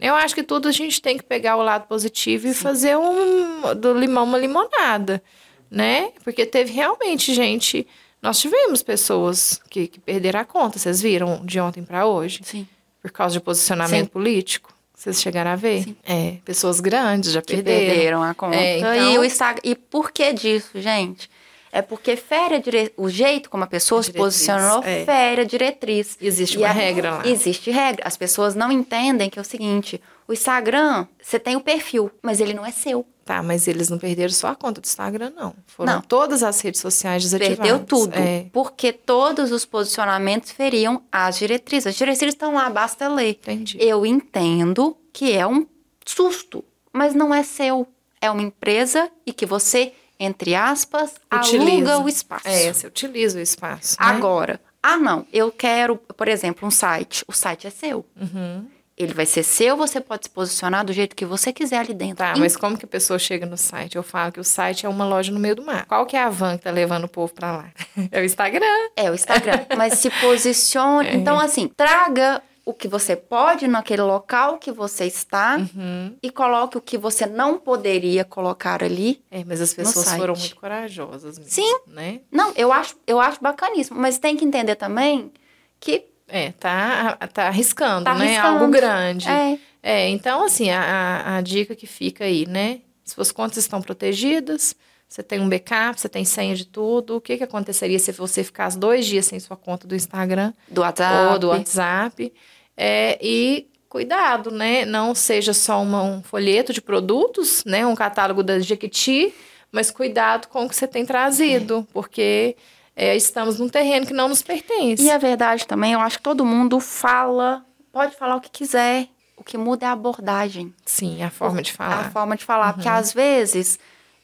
Eu acho que tudo a gente tem que pegar o lado positivo e fazer um do limão uma limonada, né? Porque teve realmente gente, nós tivemos pessoas que, que perderam a conta, vocês viram de ontem para hoje, Sim. por causa de posicionamento Sim. político. Vocês chegaram a ver? Sim. É, pessoas grandes já perderam. perderam a conta. É, então- E o Instagram. E por que disso, gente? É porque fere dire... o jeito como a pessoa A se diretriz, posicionou é. fere a diretriz. Existe E uma a- regra lá. Existe regra. As pessoas não entendem que é o seguinte: o Instagram, você tem o perfil, mas ele não é seu. Tá, mas eles não perderam só a conta do Instagram, não. Foram Não. todas as redes sociais desativadas. Perdeu tudo. É, Porque todos os posicionamentos feriam as diretrizes. As diretrizes estão lá, basta ler. entendi. Eu entendo que é um susto, mas não é seu. É uma empresa e que você, entre aspas, Utiliza. aluga o espaço. É, você utiliza o espaço. né? Agora, ah, não, eu quero, por exemplo, um site. O site é seu. Uhum. Ele vai ser seu, você pode se posicionar do jeito que você quiser ali dentro. Tá, mas como que a pessoa chega no site? Eu falo que o site é uma loja no meio do mar. Qual que é a van que tá levando o povo pra lá? (laughs) É o Instagram. É o Instagram. mas se posicione. (laughs) É. Então, assim, traga o que você pode naquele local que você está Uhum. e coloque o que você não poderia colocar ali. É, mas as pessoas foram muito corajosas mesmo. Sim. Né? Não, eu acho, eu acho bacaníssimo, mas tem que entender também que É, tá, tá arriscando, Tá né? arriscando. Algo grande. é, É, então, assim, a, a, a dica que fica aí, né? Se suas contas estão protegidas, você tem um backup, você tem senha de tudo, o que, que aconteceria se você ficasse dois dias sem sua conta do Instagram do WhatsApp. ou do WhatsApp? É, e cuidado, né? Não seja só uma- um folheto de produtos, né? Um catálogo da Jequiti, mas cuidado com o que você tem trazido, porque é, estamos num terreno que não nos pertence. E a verdade também, eu acho que todo mundo fala, pode falar o que quiser. O que muda é a abordagem. Sim, a forma de A falar. forma de falar. Porque às vezes,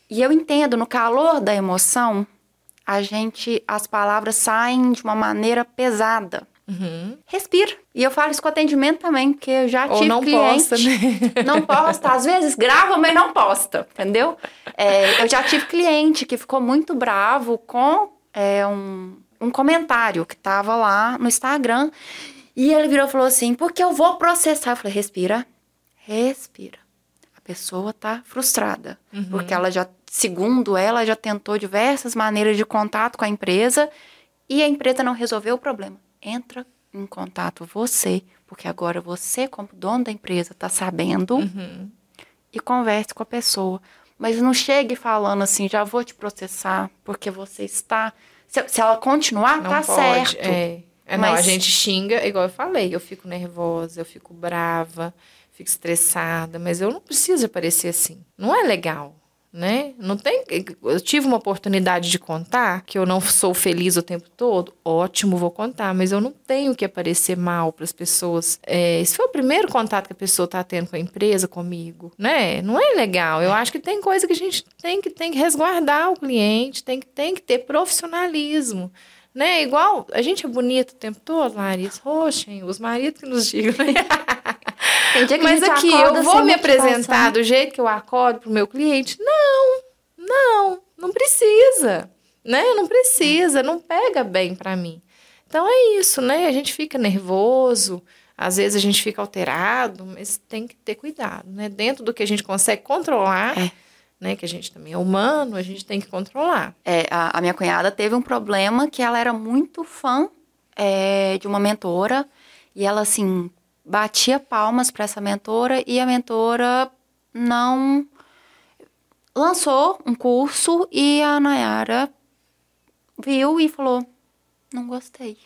e eu entendo, no calor da emoção, a gente, as palavras saem de uma maneira pesada. Uhum. Respira. E eu falo isso com atendimento também, porque eu já Ou tive não cliente. posta, né? (laughs) Não posta, às vezes grava, mas não posta, entendeu? É, eu já tive cliente que ficou muito bravo com é, um, um comentário que tava lá no Instagram. E ele virou e falou assim: porque eu vou processar. Eu falei: respira, respira. A pessoa tá frustrada. Porque ela já, segundo ela, já tentou diversas maneiras de contato com a empresa e a empresa não resolveu o problema. Entra em contato você, porque agora você, como dono da empresa, tá sabendo Uhum. e converse com a pessoa. Mas não chegue falando assim, já vou te processar, porque você está. Se, se ela continuar, Não tá pode. certo. É. É, não, a Mas- gente xinga, igual eu falei, eu fico nervosa, eu fico brava, fico estressada, mas eu não preciso aparecer assim. Não é legal, né? Não tem. Eu tive uma oportunidade de contar que eu não sou feliz o tempo todo. Ótimo, vou contar, mas eu não tenho que aparecer mal para as pessoas. É, esse foi o primeiro contato que a pessoa está tendo com a empresa, comigo, né? Não é legal. Eu acho que tem coisa que a gente tem que, tem que resguardar o cliente, tem que, tem que ter profissionalismo. Né? Igual, a gente é bonito o tempo todo, Larissa. Oxen, os maridos que nos digam. né? (laughs) Mas aqui, eu vou me apresentar do jeito que eu acordo pro meu cliente? Não, não, não precisa. Né? Não precisa, não pega bem pra mim. Então é isso, né? A gente fica nervoso, às vezes a gente fica alterado, mas tem que ter cuidado, né? Dentro do que a gente consegue controlar, É. né? Que a gente também é humano, a gente tem que controlar. É, a, a minha cunhada teve um problema que ela era muito fã é, de uma mentora e ela, assim, batia palmas para essa mentora e a mentora não lançou um curso e a Nayara viu e falou: Não gostei.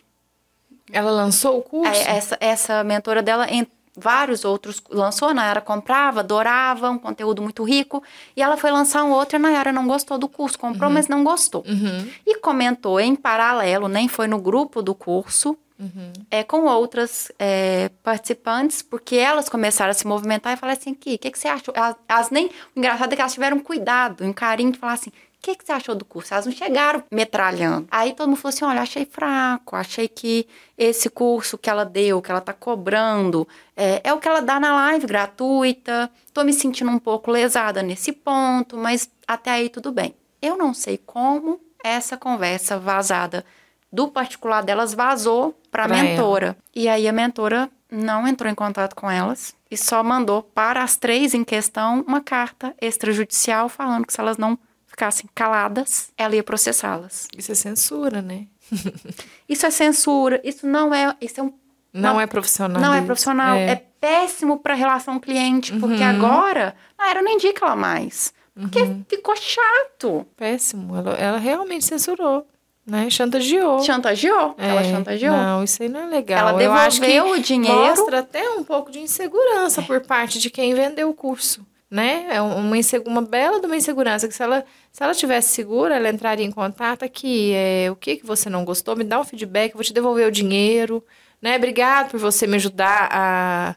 Ela lançou o curso? Aí, essa, essa mentora dela en- vários outros lançou, a Nayara comprava, adorava, um conteúdo muito rico, e ela foi lançar um outro e a Nayara não gostou do curso, comprou, Uhum. mas não gostou. Uhum. E comentou em paralelo, nem foi no grupo do curso, Uhum. é, com outras é, participantes, porque elas começaram a se movimentar e falaram assim, Ki, o que, que você achou? Elas, elas nem, o engraçado é que elas tiveram cuidado, um carinho de falar assim, o que, que você achou do curso? Elas não chegaram metralhando. Aí todo mundo falou assim, olha, achei fraco, achei que esse curso que ela deu, que ela tá cobrando, é, é o que ela dá na live gratuita, tô me sentindo um pouco lesada nesse ponto, mas até aí tudo bem. Eu não sei como essa conversa vazada do particular delas vazou para a Pra ela. mentora. E aí a mentora não entrou em contato com elas e só mandou para as três em questão uma carta extrajudicial falando que se elas não ficassem caladas, ela ia processá-las. Isso é censura, né? (laughs) Isso é censura, isso não é, isso é um Não, Não- é profissional. não é profissional, é, péssimo para relação cliente, porque Uhum. agora a era não indica ela mais. Porque Uhum. ficou chato. péssimo. Ela, ela realmente censurou, né? Chantageou. Chantageou. ela É, chantageou. Não, isso aí não é legal. Ela Eu acho que devolveu o dinheiro. mostra até um pouco de insegurança por parte de quem vendeu o curso, né? É uma, uma bela de uma insegurança que se ela, se ela tivesse segura, ela entraria em contato aqui, é, o que que você não gostou, me dá um feedback, eu vou te devolver o dinheiro, né? Obrigado por você me ajudar a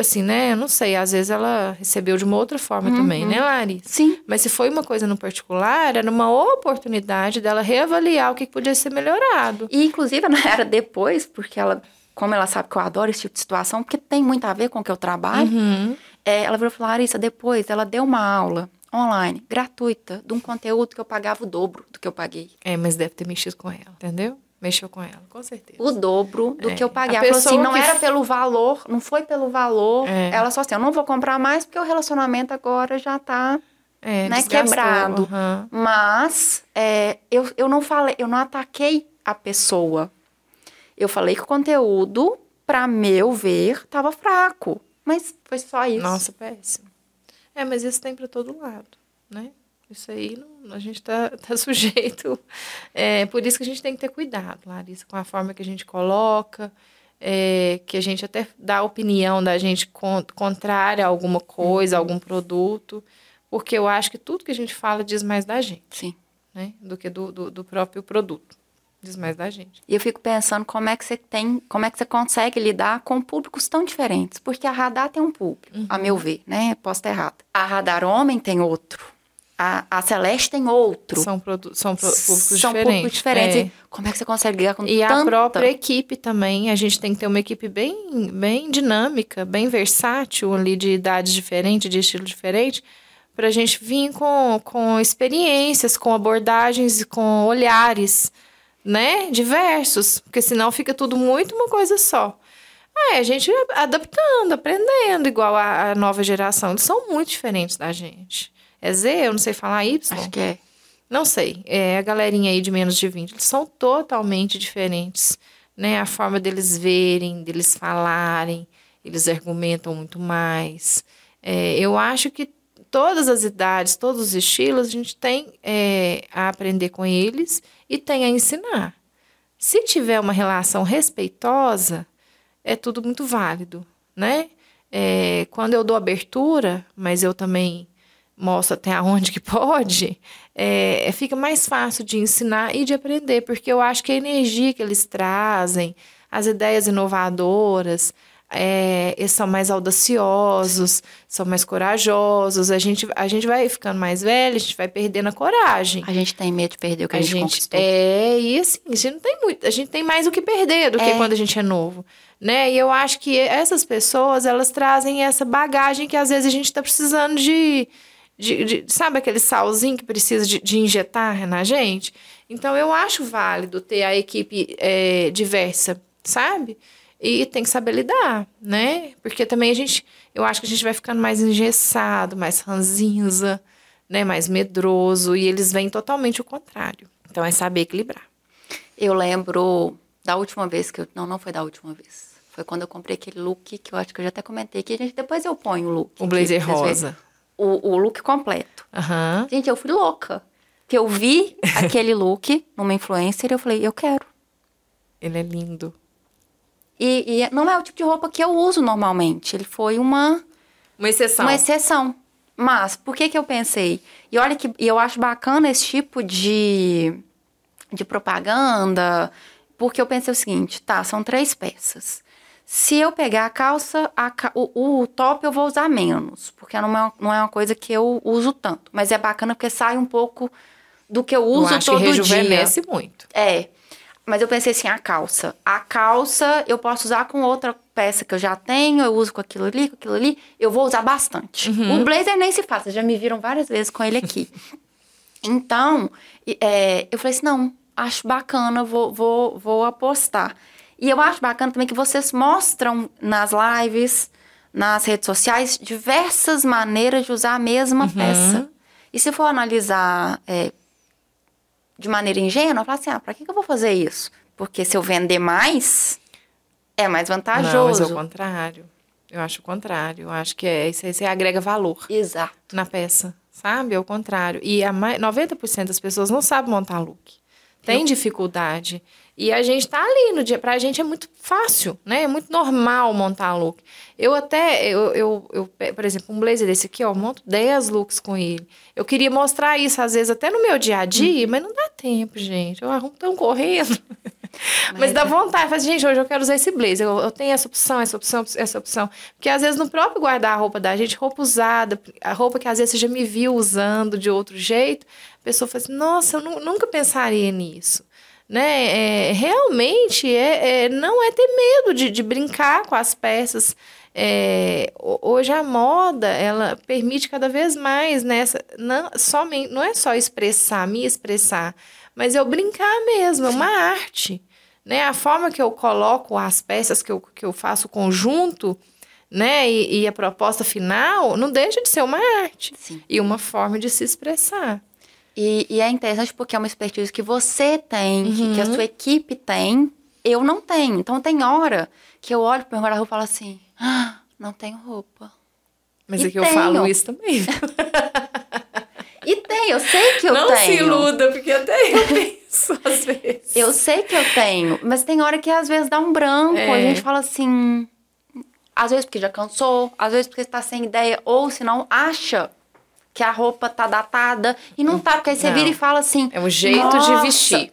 assim, né? Eu não sei, às vezes ela recebeu de uma outra forma também, né, Larissa? Sim. Mas se foi uma coisa no particular, era uma oportunidade dela reavaliar o que que podia ser melhorado. E, inclusive, ela era depois, porque ela, como ela sabe que eu adoro esse tipo de situação, porque tem muito a ver com o que eu trabalho, Uhum. é, ela virou e falou, Larissa, depois ela deu uma aula online, gratuita, de um conteúdo que eu pagava o dobro do que eu paguei. É, mas deve ter mexido com ela, entendeu? Mexeu com ela, com certeza. O dobro do É. que eu paguei. A Ela falou assim, pessoa não era f- pelo valor, não foi pelo valor. É. Ela só assim, eu não vou comprar mais porque o relacionamento agora já tá É, né, quebrado. aham. Mas é, eu, eu não falei, eu não ataquei a pessoa. Eu falei que o conteúdo, pra meu ver, tava fraco. Mas foi só isso. Nossa, péssimo. É, mas isso tem pra todo lado, né? Isso aí não- a gente tá, (laughs) tá sujeito. É, por isso que a gente tem que ter cuidado, Larissa, com a forma que a gente coloca, é, que a gente até dá a opinião da gente con- contrária a alguma coisa, a algum produto, porque eu acho que tudo que a gente fala diz mais da gente, Sim. né? Do que do, do, do próprio produto. Diz mais da gente. E eu fico pensando como é que você tem, como é que você consegue lidar com públicos tão diferentes. Porque a Radar tem um público, a meu ver, né? Posso estar errada. A Radar Homem tem outro. A, a Celeste tem outro. São, produ são pro- públicos São diferentes. públicos diferentes. É. E como é que você consegue ligar com E a tanta... própria equipe também, a gente tem que ter uma equipe bem, bem dinâmica, bem versátil ali, de idades diferentes, de estilo diferente, para a gente vir com, com experiências, com abordagens, com olhares, né, diversos, porque senão fica tudo muito uma coisa só. É, a gente adaptando, aprendendo, igual a, a nova geração, eles são muito diferentes da gente. É Z, eu não sei falar Y. Acho que é. Não sei, é a galerinha aí de menos de 20, eles são totalmente diferentes, né? A forma deles verem, deles falarem, eles argumentam muito mais. É, eu acho que todas as idades, todos os estilos, a gente tem é, a aprender com eles e tem a ensinar. Se tiver uma relação respeitosa, é tudo muito válido, né? É, quando eu dou abertura, mas eu também mostro até onde que (laughs) pode, é, fica mais fácil de ensinar e de aprender, porque eu acho que a energia que eles trazem, as ideias inovadoras, é, eles são mais audaciosos, são mais corajosos. A gente, a gente vai ficando mais velho, a gente vai perdendo a coragem. A gente tem medo de perder o que a, gente, conquistou. é e assim a gente não tem muito a gente tem mais o que perder do que É. quando a gente é novo né e eu acho que essas pessoas elas trazem essa bagagem que às vezes a gente está precisando de, de, de- sabe aquele salzinho que precisa de, de injetar na gente então eu acho válido ter a equipe é, diversa sabe e tem que saber lidar, né? Porque também a gente, eu acho que a gente vai ficando mais engessado, mais ranzinza, né? Mais medroso, e eles vêm totalmente o contrário. Então é saber equilibrar. Eu lembro da última vez que eu. Não, não foi da última vez. Foi quando eu comprei aquele look que eu acho que eu já até comentei aqui. Gente, depois eu ponho o look. O blazer rosa. O, o look completo. Aham. Gente, eu fui louca. Que eu vi (laughs) aquele look numa influencer e eu falei, eu quero. Ele é lindo. E, e não é o tipo de roupa que eu uso normalmente. Ele foi uma, Uma exceção. uma exceção. Mas, por que que eu pensei? E olha que eu acho bacana esse tipo de, de propaganda, porque eu pensei o seguinte, tá, são três peças. Se eu pegar a calça, a o, o top eu vou usar menos, porque não é, não é uma coisa que eu uso tanto. Mas é bacana porque sai um pouco do que eu eu uso acho todo que dia. rejuvenesce muito. É. Mas eu pensei assim, a calça. A calça eu posso usar com outra peça que eu já tenho, eu uso com aquilo ali, com aquilo ali, eu vou usar bastante. O blazer nem se faz, já me viram várias vezes com ele aqui. (laughs) então, é, eu falei assim, não, acho bacana, vou, vou, vou apostar. E eu acho bacana também que vocês mostram nas lives, nas redes sociais, diversas maneiras de usar a mesma peça. E se for analisar é, de maneira ingênua, falar assim, ah, pra que, que eu vou fazer isso? Porque se eu vender mais, é mais Não, mas vantajoso. é o contrário. Eu acho o contrário. Eu acho que é isso aí você agrega valor Exato. na peça, sabe? É o contrário. E a mai- 90% das pessoas não sabem montar look. Tem dificuldade. E a gente tá ali no dia. Pra gente é muito fácil, né? É muito normal montar look. Eu até, eu, eu, eu, por exemplo, um blazer desse aqui, ó, eu monto 10 looks com ele. Eu queria mostrar isso, às vezes, até no meu dia a dia, mas não dá tempo, gente. Eu arrumo tão correndo. (laughs) Mas dá vontade, fala, assim, gente, hoje eu quero usar esse blazer. Eu, eu tenho essa opção, essa opção, essa opção. Porque às vezes no próprio guarda-roupa da gente, roupa usada, a roupa que às vezes você já me viu usando de outro jeito, a pessoa fala assim, nossa, eu nu- nunca pensaria nisso. Né? É, realmente é, é- não é ter medo de, de brincar com as peças. É, ho- hoje a moda ela permite cada vez mais nessa não somente não é só expressar me expressar mas eu brincar mesmo é uma arte né a forma que eu coloco as peças que eu, que eu faço o conjunto né e, e a proposta final não deixa de ser uma arte Sim. e uma forma de se expressar E, e é interessante porque é uma expertise que você tem, que, Uhum. que a sua equipe tem, eu não tenho. Então tem hora que eu olho pro meu guarda-roupa e falo assim, ah, não tenho roupa. mas E é que eu tenho. falo isso também (laughs) E tem, eu sei que eu não tenho. se iluda porque até eu penso (laughs) às vezes Eu sei que eu tenho, mas tem hora que às vezes dá um branco, É. a gente fala assim. Às vezes porque já cansou, às vezes porque está sem ideia, ou se não acha que a roupa tá datada e não tá, porque aí você Não. vira e fala assim. é um jeito "Nossa, de vestir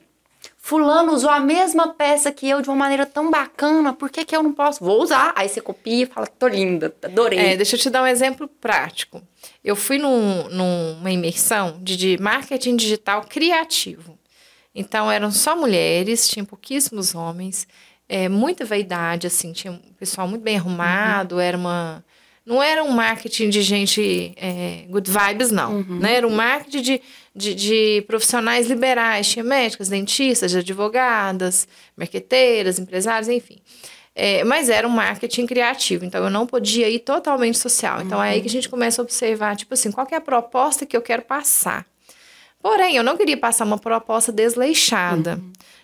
Fulano usou a mesma peça que eu de uma maneira tão bacana, por que, que eu não posso? Vou usar. Aí você copia e fala, tô linda, adorei. É, deixa eu te dar um exemplo prático. Eu fui num- numa imersão de, de marketing digital criativo. Então, eram só mulheres, tinha pouquíssimos homens, é, muita vaidade, assim, tinha um pessoal muito bem arrumado, era uma... Não era um marketing de gente é, good vibes, não. Né? Era um marketing de, de, de profissionais liberais. Tinha médicas, dentistas, advogadas, marqueteiras, empresários, enfim. É, mas era um marketing criativo, então eu não podia ir totalmente social. Então é aí que a gente começa a observar, tipo assim, qual é a proposta que eu quero passar. Porém, eu não queria passar uma proposta desleixada,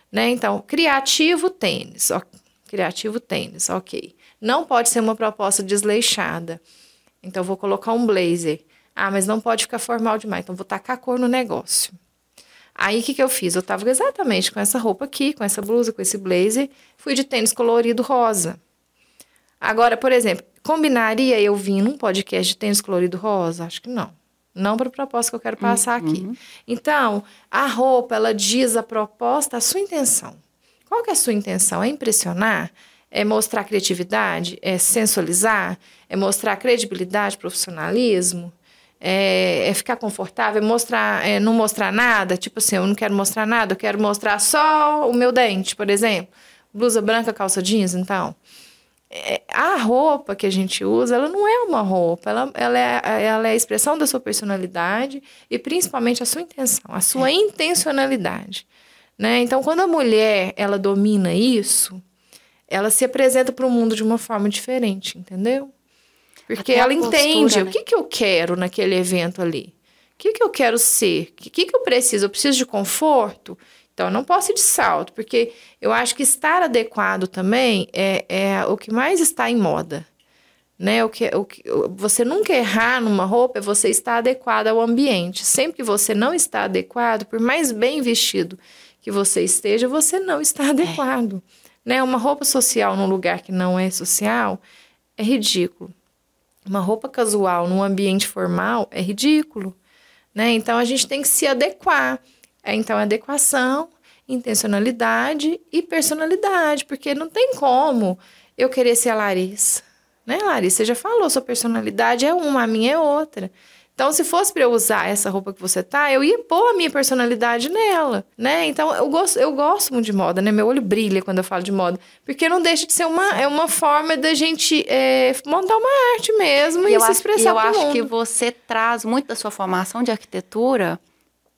né? Então, criativo tênis, ó, criativo tênis, ok. Não pode ser uma proposta desleixada. Então, vou colocar um blazer. Ah, mas não pode ficar formal demais, então vou tacar cor no negócio. Aí, o que, que eu fiz? Eu tava exatamente com essa roupa aqui, com essa blusa, com esse blazer. Fui de tênis colorido rosa. Agora, por exemplo, combinaria eu vir num podcast de tênis colorido rosa? Acho que não. Não para o propósito que eu quero passar aqui. Então, a roupa, ela diz a proposta, a sua intenção. Qual que é a sua intenção? É impressionar? É mostrar criatividade? É sensualizar? É mostrar credibilidade, profissionalismo? É, é ficar confortável? É mostrar, é não mostrar nada? Tipo assim, eu não quero mostrar nada, eu quero mostrar só o meu dente, por exemplo. Blusa branca, calça jeans, então. É, a roupa que a gente usa, ela não é uma roupa, ela, ela, é, ela é a expressão da sua personalidade e principalmente a sua intenção, a sua intencionalidade. Né? Então, quando a mulher ela domina isso, ela se apresenta para o mundo de uma forma diferente, entendeu? Porque Até ela entende postura, o né? que, que eu quero naquele evento ali. O que, que eu quero ser? O que, que eu preciso? Eu preciso de conforto? Então, eu não posso ir de salto, porque eu acho que estar adequado também é, é o que mais está em moda. Né? O que, o que, você nunca errar numa roupa é você estar adequado ao ambiente. Sempre que você não está adequado, por mais bem vestido que você esteja, você não está adequado. Né? Uma roupa social num lugar que não é social é ridículo. Uma roupa casual num ambiente formal é ridículo. Né? Então a gente tem que se adequar. É, então, adequação, intencionalidade e personalidade, porque não tem como eu querer ser a Larissa. Né, Larissa? Você já falou, sua personalidade é uma, a minha é outra. Então, se fosse para eu usar essa roupa que você tá, eu ia pôr a minha personalidade nela, né? Então, eu gosto, eu gosto muito de moda, né? Meu olho brilha quando eu falo de moda. Porque não deixa de ser uma, é uma forma da gente é, montar uma arte mesmo e, eu se acho, expressar Eu pro acho mundo. que você traz muito da sua formação de arquitetura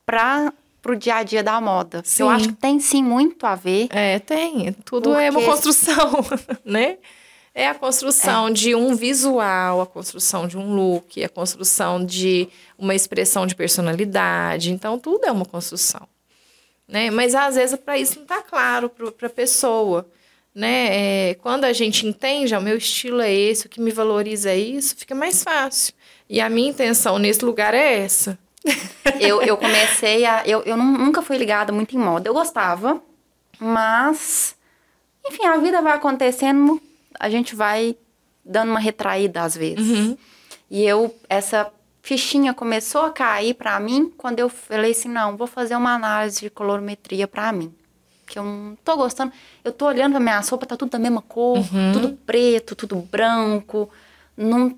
para o dia a dia da moda. Sim. Eu acho que tem sim muito a ver. É, tem. Tudo é uma Porque- construção, (laughs) né? É a construção de um visual, a construção de um look, a construção de uma expressão de personalidade. Então, tudo é uma construção. Né? Mas, às vezes, para isso não está claro para a pessoa. Né? É, quando a gente entende, ah, o meu estilo é esse, o que me valoriza é isso, fica mais fácil. E a minha intenção nesse lugar é essa. (laughs) Eu, eu comecei a. Eu, eu nu- nunca fui ligada muito em moda. Eu gostava, mas. Enfim, a vida vai acontecendo, a gente vai dando uma retraída às vezes. Uhum. E eu, essa fichinha começou a cair pra mim quando eu falei assim: não, vou fazer uma análise de colorimetria pra mim. Que eu não tô gostando. Eu tô olhando pra minha roupa, tá tudo da mesma cor, tudo preto, tudo branco, não,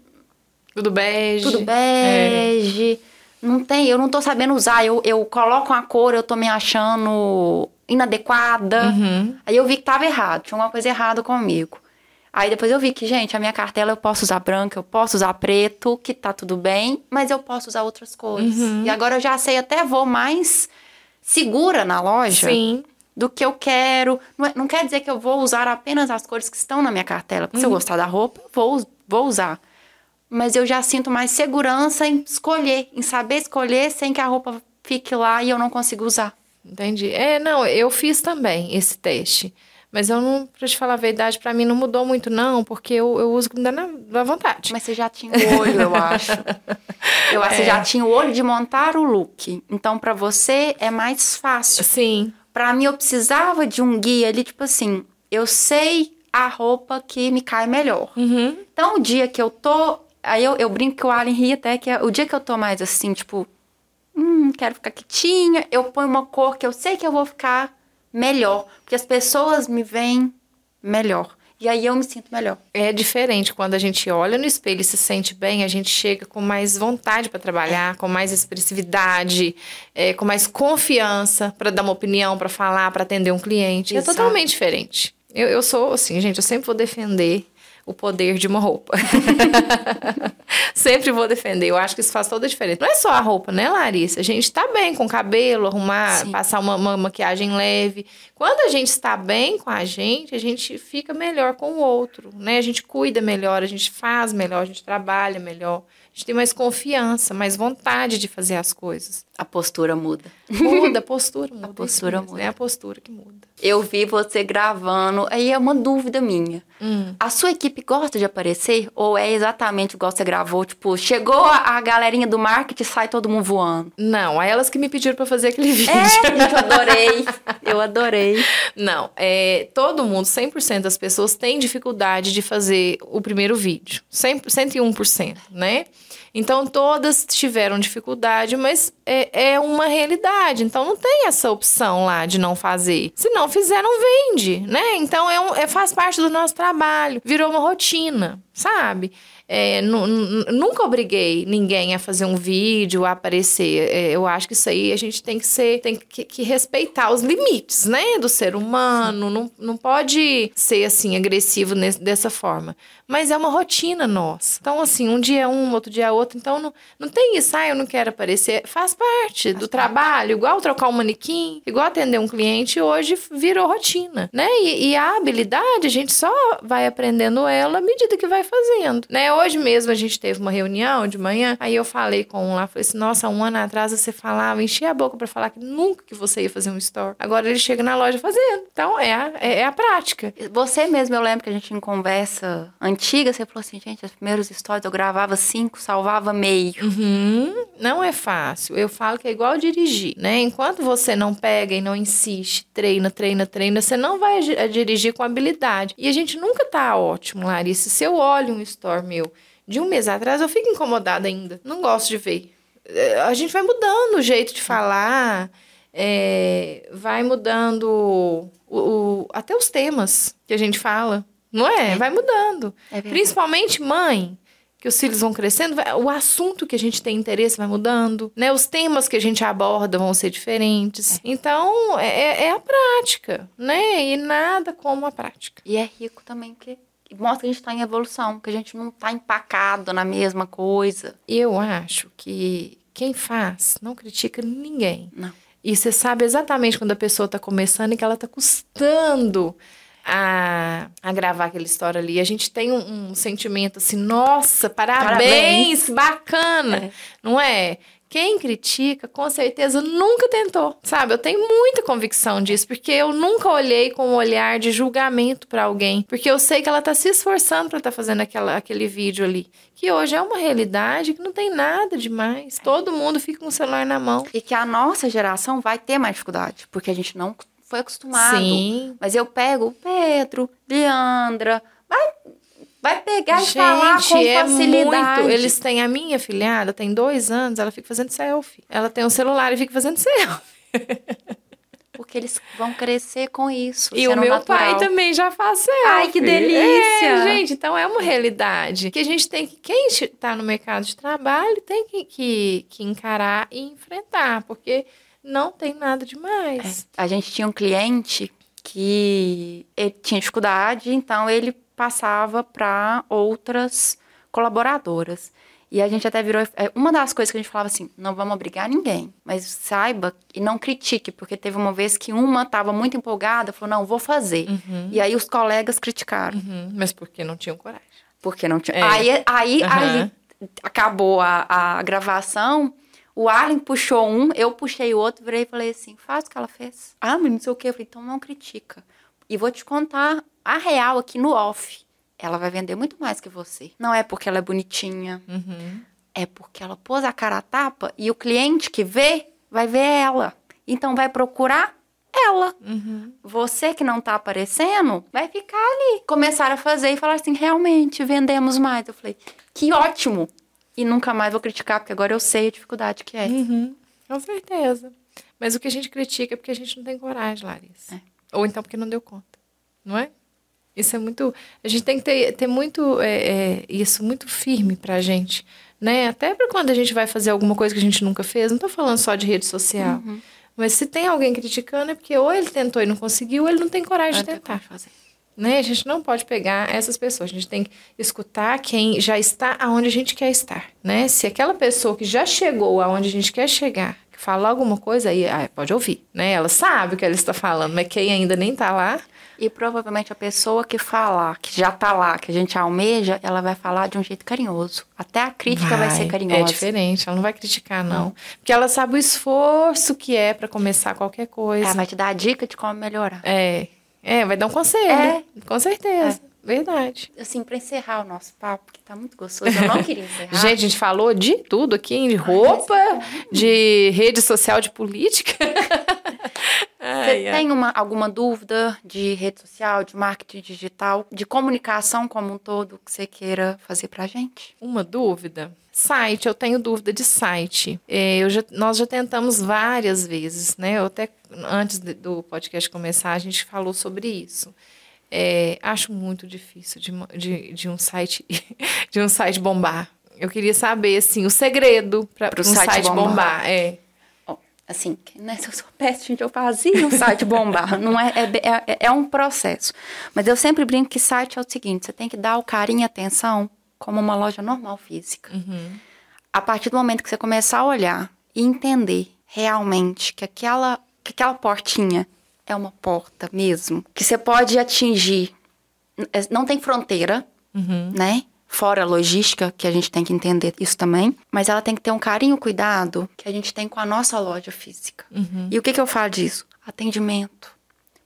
Tudo bege. tudo bege. Não tem, eu não tô sabendo usar. Eu, eu coloco uma cor, eu tô me achando inadequada. Uhum. Aí eu vi que tava errado, tinha alguma coisa errada comigo. Aí depois eu vi que, gente, a minha cartela eu posso usar branca, eu posso usar preto, que tá tudo bem, mas eu posso usar outras cores. Uhum. E agora eu já sei, até vou mais segura na loja Sim. do que eu quero. Não, é- não quer dizer que eu vou usar apenas as cores que estão na minha cartela. Porque se eu Uhum. gostar da roupa, eu vou, vou usar. Mas eu já sinto mais segurança em escolher, em saber escolher sem que a roupa fique lá e eu não consiga usar. Entendi. É, não, eu fiz também esse teste. Mas eu não, pra te falar a verdade, pra mim não mudou muito, não, porque eu, eu uso dá na, vontade. Mas você já tinha o olho, eu acho. Eu acho que É. você já tinha o olho de montar o look. Então, pra você é mais fácil. Sim. Pra mim, eu precisava de um guia ali, tipo assim, eu sei a roupa que me cai melhor. Uhum. Então, o dia que eu tô. Aí eu, eu brinco que o Alien ri até que é, o dia que eu tô mais assim, tipo, hum, quero ficar quietinha, eu ponho uma cor que eu sei que eu vou ficar melhor. Porque as pessoas me veem melhor. E aí eu me sinto melhor. É diferente quando a gente olha no espelho e se sente bem, a gente chega com mais vontade pra trabalhar, com mais expressividade, é, com mais confiança pra dar uma opinião, pra falar, pra atender um cliente. Exato. É totalmente diferente. Eu, eu sou assim, gente, eu sempre vou defender o poder de uma roupa. (laughs) sempre vou defender. Eu acho que isso faz toda a diferença. Não é só a roupa, né, Larissa? A gente tá bem com o cabelo, arrumar, Sim. passar uma, uma maquiagem leve. Quando a gente está bem com a gente, a gente fica melhor com o outro, né? A gente cuida melhor, a gente faz melhor, a gente trabalha melhor. A gente tem mais confiança, mais vontade de fazer as coisas. A postura muda. Muda, a postura muda. postura isso mesmo, muda. É a postura que muda. Eu vi você gravando, aí é uma dúvida minha. Hum. A sua equipe gosta de aparecer? Ou é exatamente igual você gravou? Tipo, chegou a galerinha do marketing sai todo mundo voando. Não, é elas que me pediram pra fazer aquele vídeo. É, gente, eu adorei. Eu adorei. Não, é, todo mundo, 100% das pessoas têm dificuldade de fazer o primeiro vídeo. 100, 101%, né? Então, todas tiveram dificuldade, mas é, é uma realidade. Então, não tem essa opção lá de não fazer. Se não fizer, não vende, né? Então, é um- é, faz parte do nosso trabalho. Virou uma rotina, sabe? É, nu- nu- nunca obriguei ninguém a fazer um vídeo, a aparecer. É, eu acho que isso aí a gente tem que ser, tem que, que respeitar os limites, né, do ser humano. Não, não pode ser assim agressivo nesse- dessa forma. Mas é uma rotina nossa. Então, assim, um dia é um, outro dia é outro. Então, não, não tem isso, ah, eu não quero aparecer. Faz parte do trabalho, igual trocar um manequim, igual atender um cliente, hoje virou rotina, né? E, e a habilidade, a gente só vai aprendendo ela à medida que vai fazendo, né? Hoje mesmo a gente teve uma reunião de manhã, aí eu falei com um lá, falei assim, nossa, um ano atrás você falava, enchia a boca para falar que nunca que você ia fazer um store. Agora ele chega na loja fazendo. Então é a, é, é a prática. Você mesmo, eu lembro que a gente em conversa antiga, você falou assim, gente, os primeiros stories eu gravava cinco, salvava meio. Uhum. Não é fácil. Eu falo que é igual dirigir, né? Enquanto você não pega e não insiste, treina, treina, treina, você não vai dirigir com habilidade. E a gente nunca tá ótimo, Larissa. Se eu olho um store meu de um mês atrás, eu fico incomodada ainda. Não gosto de ver. É, a gente vai mudando o jeito de falar, é, vai mudando o, o, até os temas que a gente fala. Não é? é. Vai mudando. É Principalmente mãe que os filhos vão crescendo, o assunto que a gente tem interesse vai mudando, né? Os temas que a gente aborda vão ser diferentes. É. Então, é, é, é a prática, né? E nada como a prática. E é rico também, porque mostra que a gente está em evolução, que a gente não está empacado na mesma coisa. Eu acho que quem faz não critica ninguém. Não. E você sabe exatamente quando a pessoa está começando e que ela está custando a, a gravar aquela história ali. A gente tem um, um sentimento assim, nossa, parabéns, parabéns. bacana, é. não é? Quem critica, com certeza, nunca tentou, sabe? Eu tenho muita convicção disso, porque eu nunca olhei com um olhar de julgamento para alguém, porque eu sei que ela tá se esforçando para estar tá fazendo aquela, aquele vídeo ali, que hoje é uma realidade que não tem nada demais. Todo mundo fica com o celular na mão. E que a nossa geração vai ter mais dificuldade, porque a gente não foi acostumado. Sim. Mas eu pego o Pedro, Leandra, vai, vai pegar Gente, e falar com é facilidade. Muito. Eles têm a minha filhada, tem dois anos, ela fica fazendo selfie. Ela tem um celular e fica fazendo selfie. (laughs) Porque eles vão crescer com isso. E o meu natural. pai também já faz selfie. Ai, que delícia! É, gente, então é uma realidade que a gente tem que. Quem está no mercado de trabalho tem que, que, que encarar e enfrentar. Porque não tem nada demais. É. A gente tinha um cliente que ele tinha dificuldade, então ele passava para outras colaboradoras. E a gente até virou. É, uma das coisas que a gente falava assim: não vamos obrigar ninguém, mas saiba e não critique, porque teve uma vez que uma estava muito empolgada, falou: não, vou fazer. Uhum. E aí os colegas criticaram. Uhum. Mas porque não tinham coragem. Porque não tinha. É. Aí, aí, uhum. aí acabou a, a gravação. O Arlen puxou um, eu puxei o outro, virei e falei assim: faz o que ela fez. Ah, mas não sei o que. Eu falei: então não critica. E vou te contar a real aqui no off. Ela vai vender muito mais que você. Não é porque ela é bonitinha. Uhum. É porque ela pôs a cara a tapa e o cliente que vê, vai ver ela. Então vai procurar ela. Uhum. Você que não tá aparecendo, vai ficar ali. Começaram a fazer e falar assim: realmente, vendemos mais. Eu falei: que ótimo e nunca mais vou criticar, porque agora eu sei a dificuldade que é. Uhum, com certeza. Mas o que a gente critica é porque a gente não tem coragem, Larissa. É. Ou então porque não deu conta, não é? Isso é muito. A gente tem que ter, ter muito é, é, isso muito firme pra gente. Né? Até para quando a gente vai fazer alguma coisa que a gente nunca fez. Não tô falando só de rede social. Uhum. Mas se tem alguém criticando, é porque ou ele tentou e não conseguiu, ou ele não tem coragem de tentar. Fazer. Né? A gente não pode pegar essas pessoas, a gente tem que escutar quem já está aonde a gente quer estar, né? Se aquela pessoa que já chegou aonde a gente quer chegar, que fala alguma coisa, aí ah, pode ouvir, né? Ela sabe o que ela está falando, mas quem ainda nem está lá... E provavelmente a pessoa que fala, que já está lá, que a gente almeja, ela vai falar de um jeito carinhoso. Até a crítica vai, vai ser carinhosa. É diferente, ela não vai criticar, não. não. Porque ela sabe o esforço que é para começar qualquer coisa. Ela vai te dar a dica de como melhorar. É, é, vai dar um conselho. É. Com certeza. É. Verdade. Assim, para encerrar o nosso papo, que tá muito gostoso, eu não queria (laughs) encerrar. Gente, a gente falou de tudo aqui, de roupa, de rede social, de política. (laughs) Você tem uma, alguma dúvida de rede social, de marketing digital, de comunicação como um todo que você queira fazer pra gente? Uma dúvida? Site, eu tenho dúvida de site. É, eu já, nós já tentamos várias vezes, né? Eu até antes de, do podcast começar, a gente falou sobre isso. É, acho muito difícil de, de, de, um site (laughs) de um site bombar. Eu queria saber assim o segredo para um site, site bombar. bombar. É. Assim, né, se eu sou péssima, gente, eu fazia um site bombar. (laughs) Não é, é, é, é um processo. Mas eu sempre brinco que site é o seguinte: você tem que dar o carinho e atenção como uma loja normal física. Uhum. A partir do momento que você começar a olhar e entender realmente que aquela, que aquela portinha é uma porta mesmo, que você pode atingir, é, não tem fronteira, uhum. né? fora a logística, que a gente tem que entender isso também, mas ela tem que ter um carinho, cuidado que a gente tem com a nossa loja física. Uhum. E o que, que eu falo disso? Atendimento.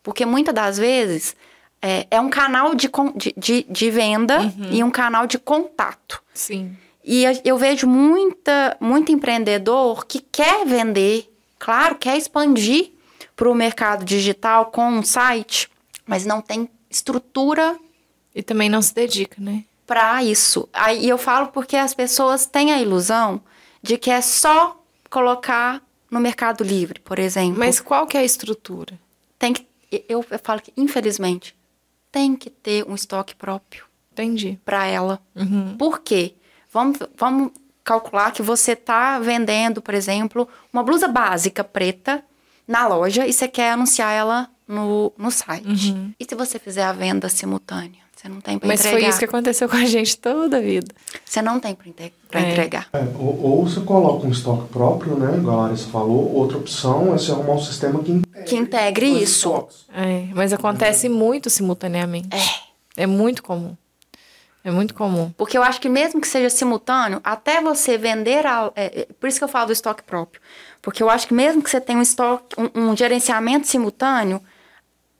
Porque muitas das vezes é, é um canal de, de, de, de venda uhum. e um canal de contato. Sim. E eu vejo muita, muito empreendedor que quer vender, claro, quer expandir para o mercado digital com um site, mas não tem estrutura. E também não se dedica, né? Para isso. Aí eu falo porque as pessoas têm a ilusão de que é só colocar no Mercado Livre, por exemplo. Mas qual que é a estrutura? Tem que, eu, eu falo que, infelizmente, tem que ter um estoque próprio. Entendi. Para ela. Uhum. Por quê? Vamos, vamos calcular que você está vendendo, por exemplo, uma blusa básica preta na loja e você quer anunciar ela no, no site. Uhum. E se você fizer a venda simultânea? Você não tem para Mas entregar. foi isso que aconteceu com a gente toda a vida. Você não tem para É. entregar. É, ou, ou você coloca um estoque próprio, né? Igual a Larissa falou. Outra opção é você arrumar um sistema que integre, Que integre isso. É, mas acontece muito simultaneamente. É. É muito comum. É muito comum. Porque eu acho que mesmo que seja simultâneo, até você vender a, é, é, por isso que eu falo do estoque próprio. Porque eu acho que mesmo que você tenha um estoque, um, um gerenciamento simultâneo,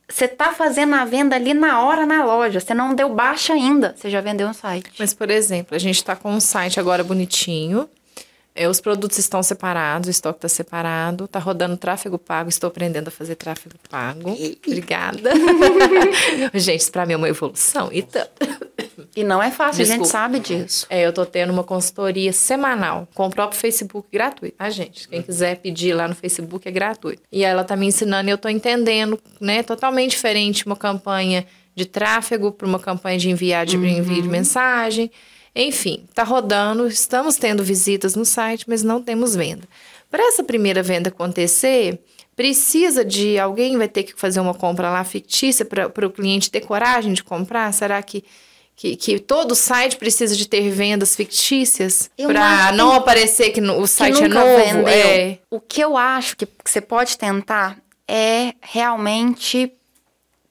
você tá fazendo a venda ali na hora na loja. Você não deu baixa ainda, você já vendeu no site. Mas, por exemplo, a gente está com um site agora bonitinho. É, os produtos estão separados, o estoque está separado, está rodando tráfego pago, estou aprendendo a fazer tráfego pago. Obrigada. (laughs) gente, isso para mim é uma evolução. Então, E não é fácil, a gente Desculpa. sabe disso. é, eu tô tendo uma consultoria semanal com o próprio Facebook gratuito, tá, gente? Quem quiser pedir lá no Facebook é gratuito. E ela tá me ensinando e eu tô entendendo, né? Totalmente diferente uma campanha de tráfego para uma campanha de enviar de envio de mensagem. Enfim, tá rodando, estamos tendo visitas no site, mas não temos venda. Para essa primeira venda acontecer, precisa de alguém vai ter que fazer uma compra lá fictícia para o cliente ter coragem de comprar? Será que que, que todo site precisa de ter vendas fictícias para que- não aparecer que o Que site é nunca novo? vendeu. É. O que eu acho que, que você pode tentar é realmente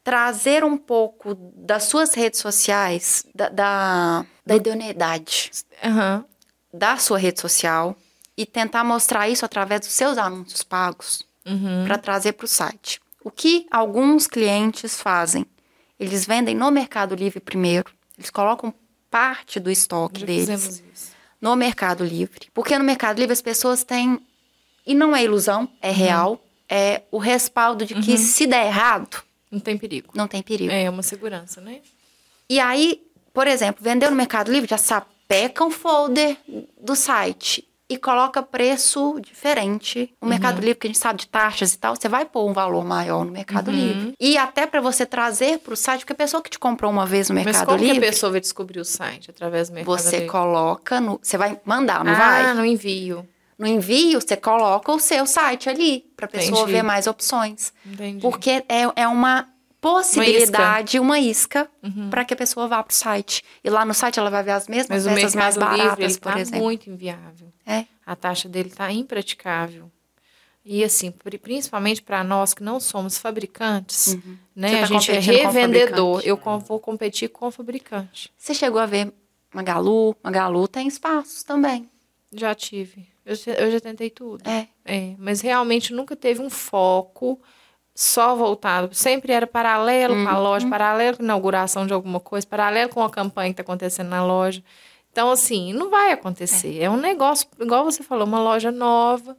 trazer um pouco das suas redes sociais, da, da, da idoneidade Aham. da sua rede social e tentar mostrar isso através dos seus anúncios pagos Uhum. para trazer para o site. O que alguns clientes fazem? Eles vendem no Mercado Livre primeiro, eles colocam parte do estoque Já deles no Mercado Livre. Porque no Mercado Livre as pessoas têm, e não é ilusão, é real, é o respaldo de que se der errado, Não tem perigo. não tem perigo. É uma segurança, né? E aí, por exemplo, vendeu no Mercado Livre, já sapeca um folder do site e coloca preço diferente. O Mercado Livre, que a gente sabe de taxas e tal, você vai pôr um valor maior no Mercado Livre. E até para você trazer para o site, porque a pessoa que te comprou uma vez no Mas Mercado como que a Livre, pessoa vai descobrir o site? Através do Mercado você Livre? coloca no. Você vai mandar, não ah, vai? no envio. No envio, você coloca o seu site ali, para a pessoa Entendi. ver mais opções. Entendi. Porque é, é uma possibilidade, uma isca, Uhum. para que a pessoa vá para o site. E lá no site ela vai ver as mesmas Mas peças mais baratas, Livre, ele por tá exemplo. muito inviável. É. A taxa dele tá impraticável. E assim, pri- principalmente para nós que não somos fabricantes, né? Você tá a gente é revendedor. Eu vou competir com o fabricante. Você chegou a ver Magalu? Magalu tem espaços também. Já tive. Eu, eu já tentei tudo. É. É, mas realmente nunca teve um foco só voltado. Sempre era paralelo com a loja, paralelo com a inauguração de alguma coisa, paralelo com a campanha que está acontecendo na loja. Então, assim, não vai acontecer. É, um negócio, igual você falou, uma loja nova.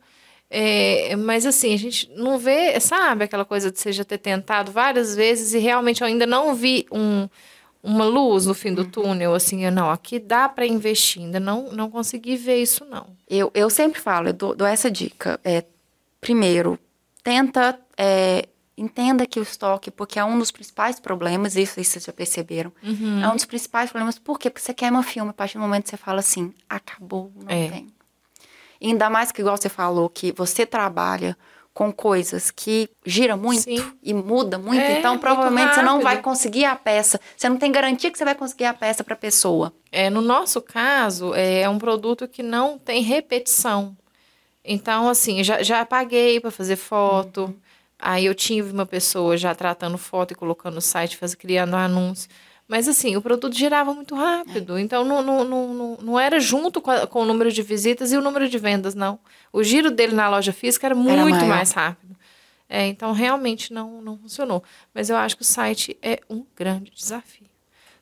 é, mas assim, a gente não vê, sabe, aquela coisa de você já ter tentado várias vezes e realmente eu ainda não vi um, uma luz no fim do túnel, assim, eu, não, aqui dá para investir, ainda não, não consegui ver isso, não. Eu, eu sempre falo, eu dou, dou essa dica. É, primeiro, tenta. é, entenda que o estoque, porque é um dos principais problemas, isso, isso vocês já perceberam. Uhum. É um dos principais problemas. Por quê? Porque você queima filme. A partir do momento que você fala assim, acabou, não É. tem. E ainda mais que, igual você falou, que você trabalha com coisas que gira muito Sim. e muda muito. É, então, muito provavelmente você não vai conseguir a peça. Você não tem garantia que você vai conseguir a peça para a pessoa. É, no nosso caso, é um produto que não tem repetição. Então, assim, já, já paguei para fazer foto. Uhum. Aí eu tive uma pessoa já tratando foto e colocando no site, faz, criando anúncio. Mas assim, o produto girava muito rápido. É. Então não, não, não, não era junto com, a, com, o número de visitas e o número de vendas, não. O giro dele na loja física era muito era mais rápido. É, então realmente não, não funcionou. Mas eu acho que o site é um grande desafio.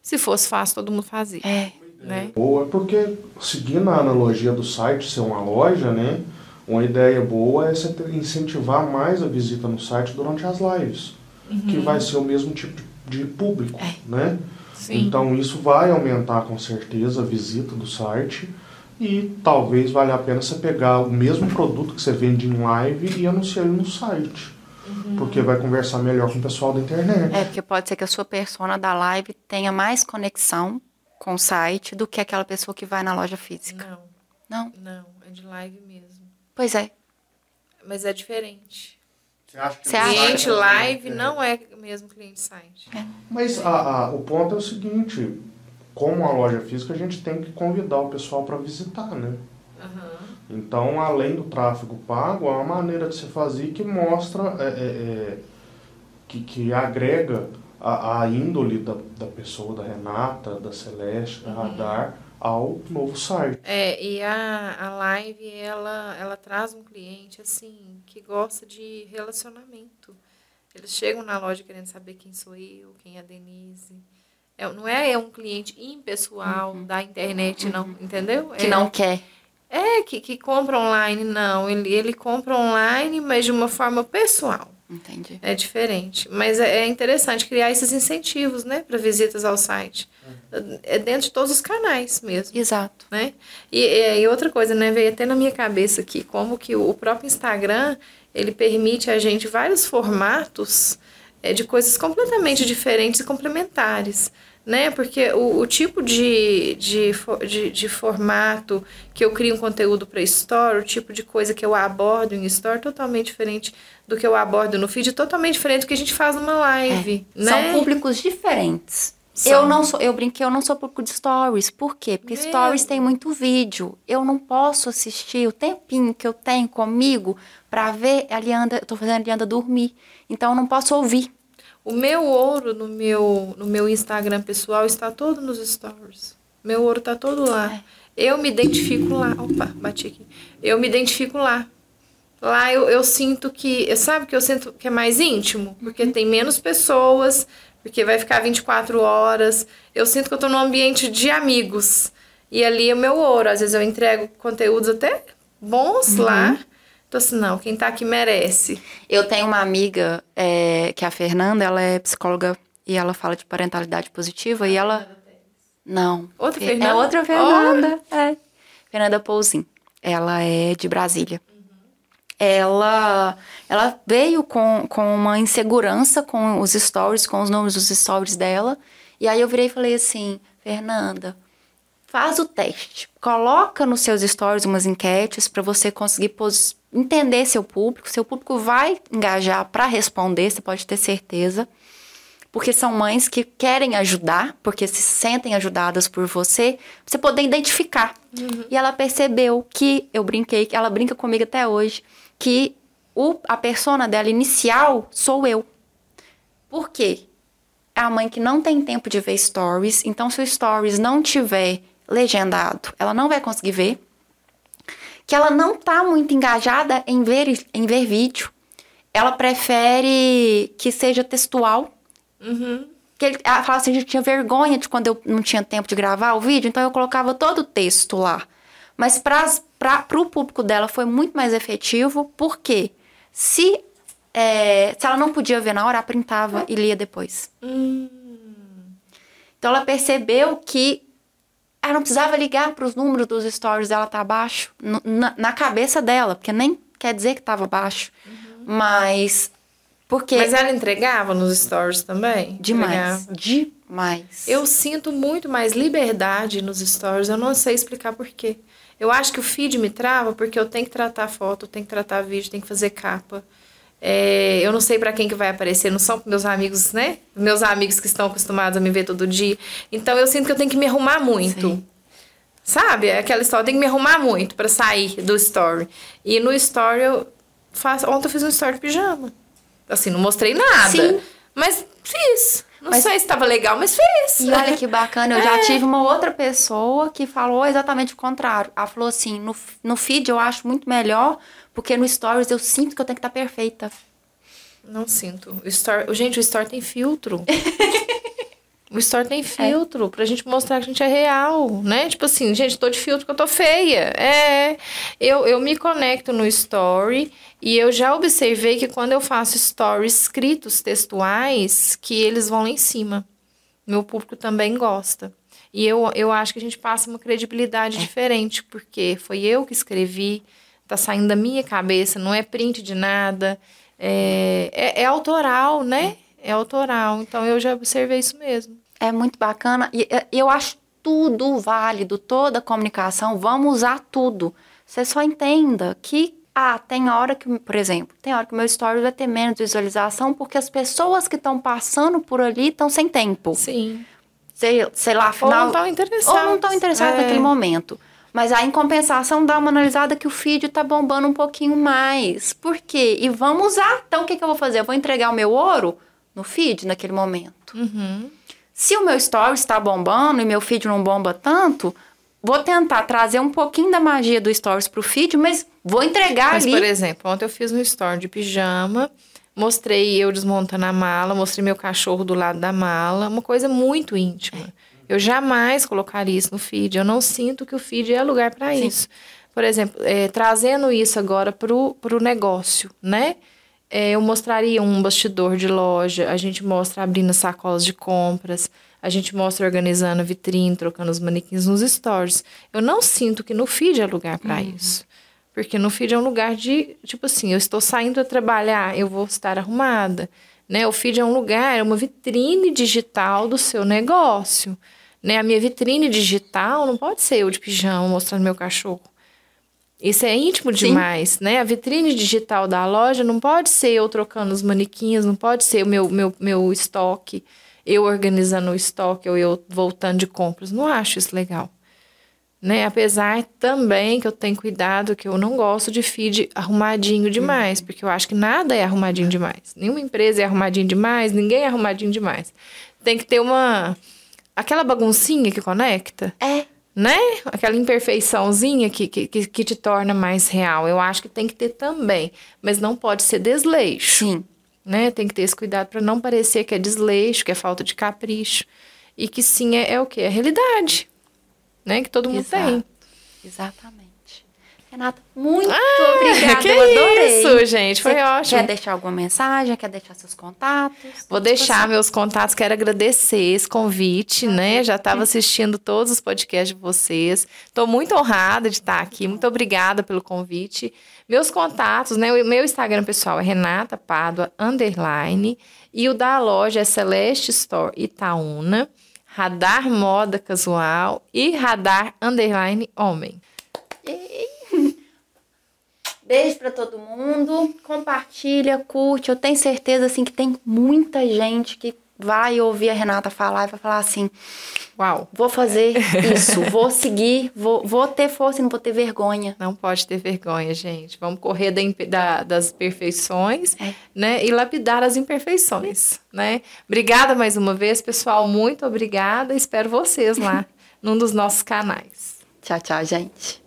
Se fosse fácil, todo mundo fazia. É. Né? Boa, porque seguindo a analogia do site ser uma loja, né? Uma ideia boa é você incentivar mais a visita no site durante as lives, uhum. que vai ser o mesmo tipo de público, é. né? Sim. Então isso vai aumentar com certeza a visita do site e talvez valha a pena você pegar o mesmo produto que você vende em live e anunciar ele no site. Uhum. Porque vai conversar melhor com o pessoal da internet. É, porque pode ser que a sua persona da live tenha mais conexão com o site do que aquela pessoa que vai na loja física. Não. Não? Não, é de live mesmo. Pois é. Mas é diferente. Você acha que Você cliente live não é mesmo cliente site. É. Mas a, a, o ponto é o seguinte, como a loja física, a gente tem que convidar o pessoal para visitar, né? Uhum. Então, além do tráfego pago, há uma maneira de se fazer que mostra, é, é, é, que, que agrega a, a índole da, da pessoa, da Renata, da Celeste, da uhum. Radar, ao novo site. É, e a, a live, ela, ela traz um cliente, assim, que gosta de relacionamento. Eles chegam na loja querendo saber quem sou eu, quem é a Denise. É, não é, é um cliente impessoal uhum. da internet, não, uhum. entendeu? Que é, não quer. É, que, que compra online, não. Ele, ele compra online, mas de uma forma pessoal. Entendi. É diferente. Mas é, é interessante criar esses incentivos, né, para visitas ao site. É dentro de todos os canais mesmo. Exato. Né? E, e, outra coisa, né, veio até na minha cabeça aqui, como que o próprio Instagram, ele permite a gente vários formatos é, de coisas completamente diferentes e complementares né? Porque o, o tipo de, de, de, de, formato que eu crio um conteúdo para Store, o tipo de coisa que eu abordo em Store, totalmente diferente do que eu abordo no feed, totalmente diferente do que a gente faz numa live. É, né? São públicos diferentes. São. Eu não sou, eu brinquei, eu não sou público de stories. Por quê? Porque Meu. stories tem muito vídeo. Eu não posso assistir o tempinho que eu tenho comigo para ver a Lianda, eu tô fazendo a dormir. Então eu não posso ouvir. O meu ouro no meu, no meu Instagram pessoal está todo nos stories. Meu ouro está todo lá. É. Eu me identifico lá. Opa, bati aqui. Eu me identifico lá. Lá eu, eu sinto que. Sabe que eu sinto que é mais íntimo? Porque uhum. tem menos pessoas, porque vai ficar 24 horas. Eu sinto que eu estou num ambiente de amigos. E ali é o meu ouro. Às vezes eu entrego conteúdos até bons uhum. lá. Então, assim, não, quem tá aqui merece. Eu tenho uma amiga, é, que é a Fernanda, ela é psicóloga e ela fala de parentalidade positiva ah, e ela. Não. Outra é, Fernanda? É outra Fernanda, oh. é. Fernanda Pouzin. Ela é de Brasília. Uhum. Ela, ela veio com, com uma insegurança com os stories, com os nomes dos stories dela. E aí eu virei e falei assim, Fernanda, faz o teste. Coloca nos seus stories umas enquetes para você conseguir entender seu público. Seu público vai engajar para responder, você pode ter certeza. Porque são mães que querem ajudar, porque se sentem ajudadas por você, você poder identificar. Uhum. E ela percebeu que, eu brinquei, que ela brinca comigo até hoje, que o, a persona dela inicial sou eu. Por quê? É a mãe que não tem tempo de ver stories, então se o stories não tiver legendado, ela não vai conseguir ver. Que ela não tá muito engajada em ver, em ver vídeo. Ela prefere que seja textual. Uhum. Que ele, ela fala assim, eu tinha vergonha de quando eu não tinha tempo de gravar o vídeo, então eu colocava todo o texto lá. Mas para o público dela foi muito mais efetivo, porque se, é, se ela não podia ver na hora, ela printava e lia depois. Hum. Então ela percebeu que ela não precisava ligar para os números dos stories dela tá baixo na, na, cabeça dela, porque nem quer dizer que estava baixo. Uhum. Mas porque Mas ela entregava nos stories também? Demais. Entregava. Demais. Eu sinto muito mais liberdade nos stories, eu não sei explicar por quê. Eu acho que o feed me trava porque eu tenho que tratar foto, tenho que tratar vídeo, tenho que fazer capa. É, eu não sei para quem que vai aparecer, não são meus amigos, né? Meus amigos que estão acostumados a me ver todo dia. Então eu sinto que eu tenho que me arrumar muito. Sim. Sabe? É aquela história, eu tenho que me arrumar muito para sair do story. E no story eu faço. Ontem eu fiz um story de pijama. Assim, não mostrei nada. Sim. Mas fiz. Não Mas- sei se estava legal, mas fez. E olha que bacana, eu É. já tive uma outra pessoa que falou exatamente o contrário. Ela falou assim: no, no feed eu acho muito melhor, porque no stories eu sinto que eu tenho que estar perfeita. Não sinto. O store... Gente, o Store tem filtro. (laughs) o Store tem filtro pra gente mostrar que a gente é real, né? Tipo assim, gente, tô de filtro porque eu tô feia. É. Eu, eu me conecto no Story e eu já observei que quando eu faço stories escritos, textuais, que eles vão lá em cima. Meu público também gosta. E eu, eu acho que a gente passa uma credibilidade diferente, porque foi eu que escrevi, tá saindo da minha cabeça, não é print de nada. É, é, é autoral, né? É autoral. Então eu já observei isso mesmo. É muito bacana. E eh, eu acho tudo válido, toda a comunicação, vamos usar tudo. Você só entenda que, ah, tem hora que, por exemplo, tem hora que o meu story vai ter menos visualização porque as pessoas que estão passando por ali estão sem tempo. Sim. Sei, sei lá, Ou afinal. não estão interessados. Ou não estão interessados É. naquele momento. Mas aí, em compensação, dá uma analisada que o feed tá bombando um pouquinho mais. Por quê? E vamos usar. Então, o que, que eu vou fazer? Eu vou entregar o meu ouro no feed naquele momento. Uhum. Se o meu story está bombando e meu feed não bomba tanto, vou tentar trazer um pouquinho da magia do stories pro feed, mas vou entregar Mas, ali. por exemplo, ontem eu fiz um story de pijama, mostrei eu desmontando a mala, mostrei meu cachorro do lado da mala, uma coisa muito íntima. Eu jamais colocaria isso no feed. Eu não sinto que o feed é lugar para isso. Por exemplo, é, trazendo isso agora pro, pro negócio, né? É, eu mostraria um bastidor de loja, a gente mostra abrindo sacolas de compras, a gente mostra organizando vitrine, trocando os manequins nos stories. Eu não sinto que no feed é lugar para isso. Porque no feed é um lugar de, tipo assim, eu estou saindo a trabalhar, eu vou estar arrumada. Né? O feed é um lugar, é uma vitrine digital do seu negócio. Né? A minha vitrine digital não pode ser eu de pijama mostrando meu cachorro. Isso é íntimo Sim. demais, né? A vitrine digital da loja não pode ser eu trocando os manequins, não pode ser o meu, meu, meu estoque, eu organizando o estoque ou eu voltando de compras. Não acho isso legal. Né? Apesar também que eu tenho cuidado, que eu não gosto de feed arrumadinho demais, porque eu acho que nada é arrumadinho demais. Nenhuma empresa é arrumadinho demais, ninguém é arrumadinho demais. Tem que ter uma. Aquela baguncinha que conecta É, né? Aquela imperfeiçãozinha que, que, que, que te torna mais real. Eu acho que tem que ter também, mas não pode ser desleixo, sim. né? Tem que ter esse cuidado para não parecer que é desleixo, que é falta de capricho. E que sim, é, é o quê? É realidade, né? Que todo mundo Exato. tem. Exatamente. Renata, muito Ah, obrigada. que eu adorei. isso, gente. Foi Você ótimo. Quer deixar alguma mensagem? Quer deixar seus contatos? Vou deixar meus contatos, quero agradecer esse convite, né? Já estava assistindo todos os podcasts de vocês. Estou muito honrada de estar aqui. Muito obrigada pelo convite. Meus contatos, né? O meu Instagram pessoal é Renata Pádua underline e o da loja é Celeste Store Itaúna, Radar Moda Casual e Radar underline Homem. Beijo pra todo mundo. Compartilha, curte. Eu tenho certeza assim que tem muita gente que vai ouvir a Renata falar e vai falar assim: Uau! vou fazer isso, vou seguir, vou, vou ter força e não vou ter vergonha. Não pode ter vergonha, gente. Vamos correr da da- das perfeições, É. né? E lapidar as imperfeições, né? Obrigada mais uma vez, pessoal. Muito obrigada. Espero vocês lá (laughs) num dos nossos canais. Tchau, tchau, gente.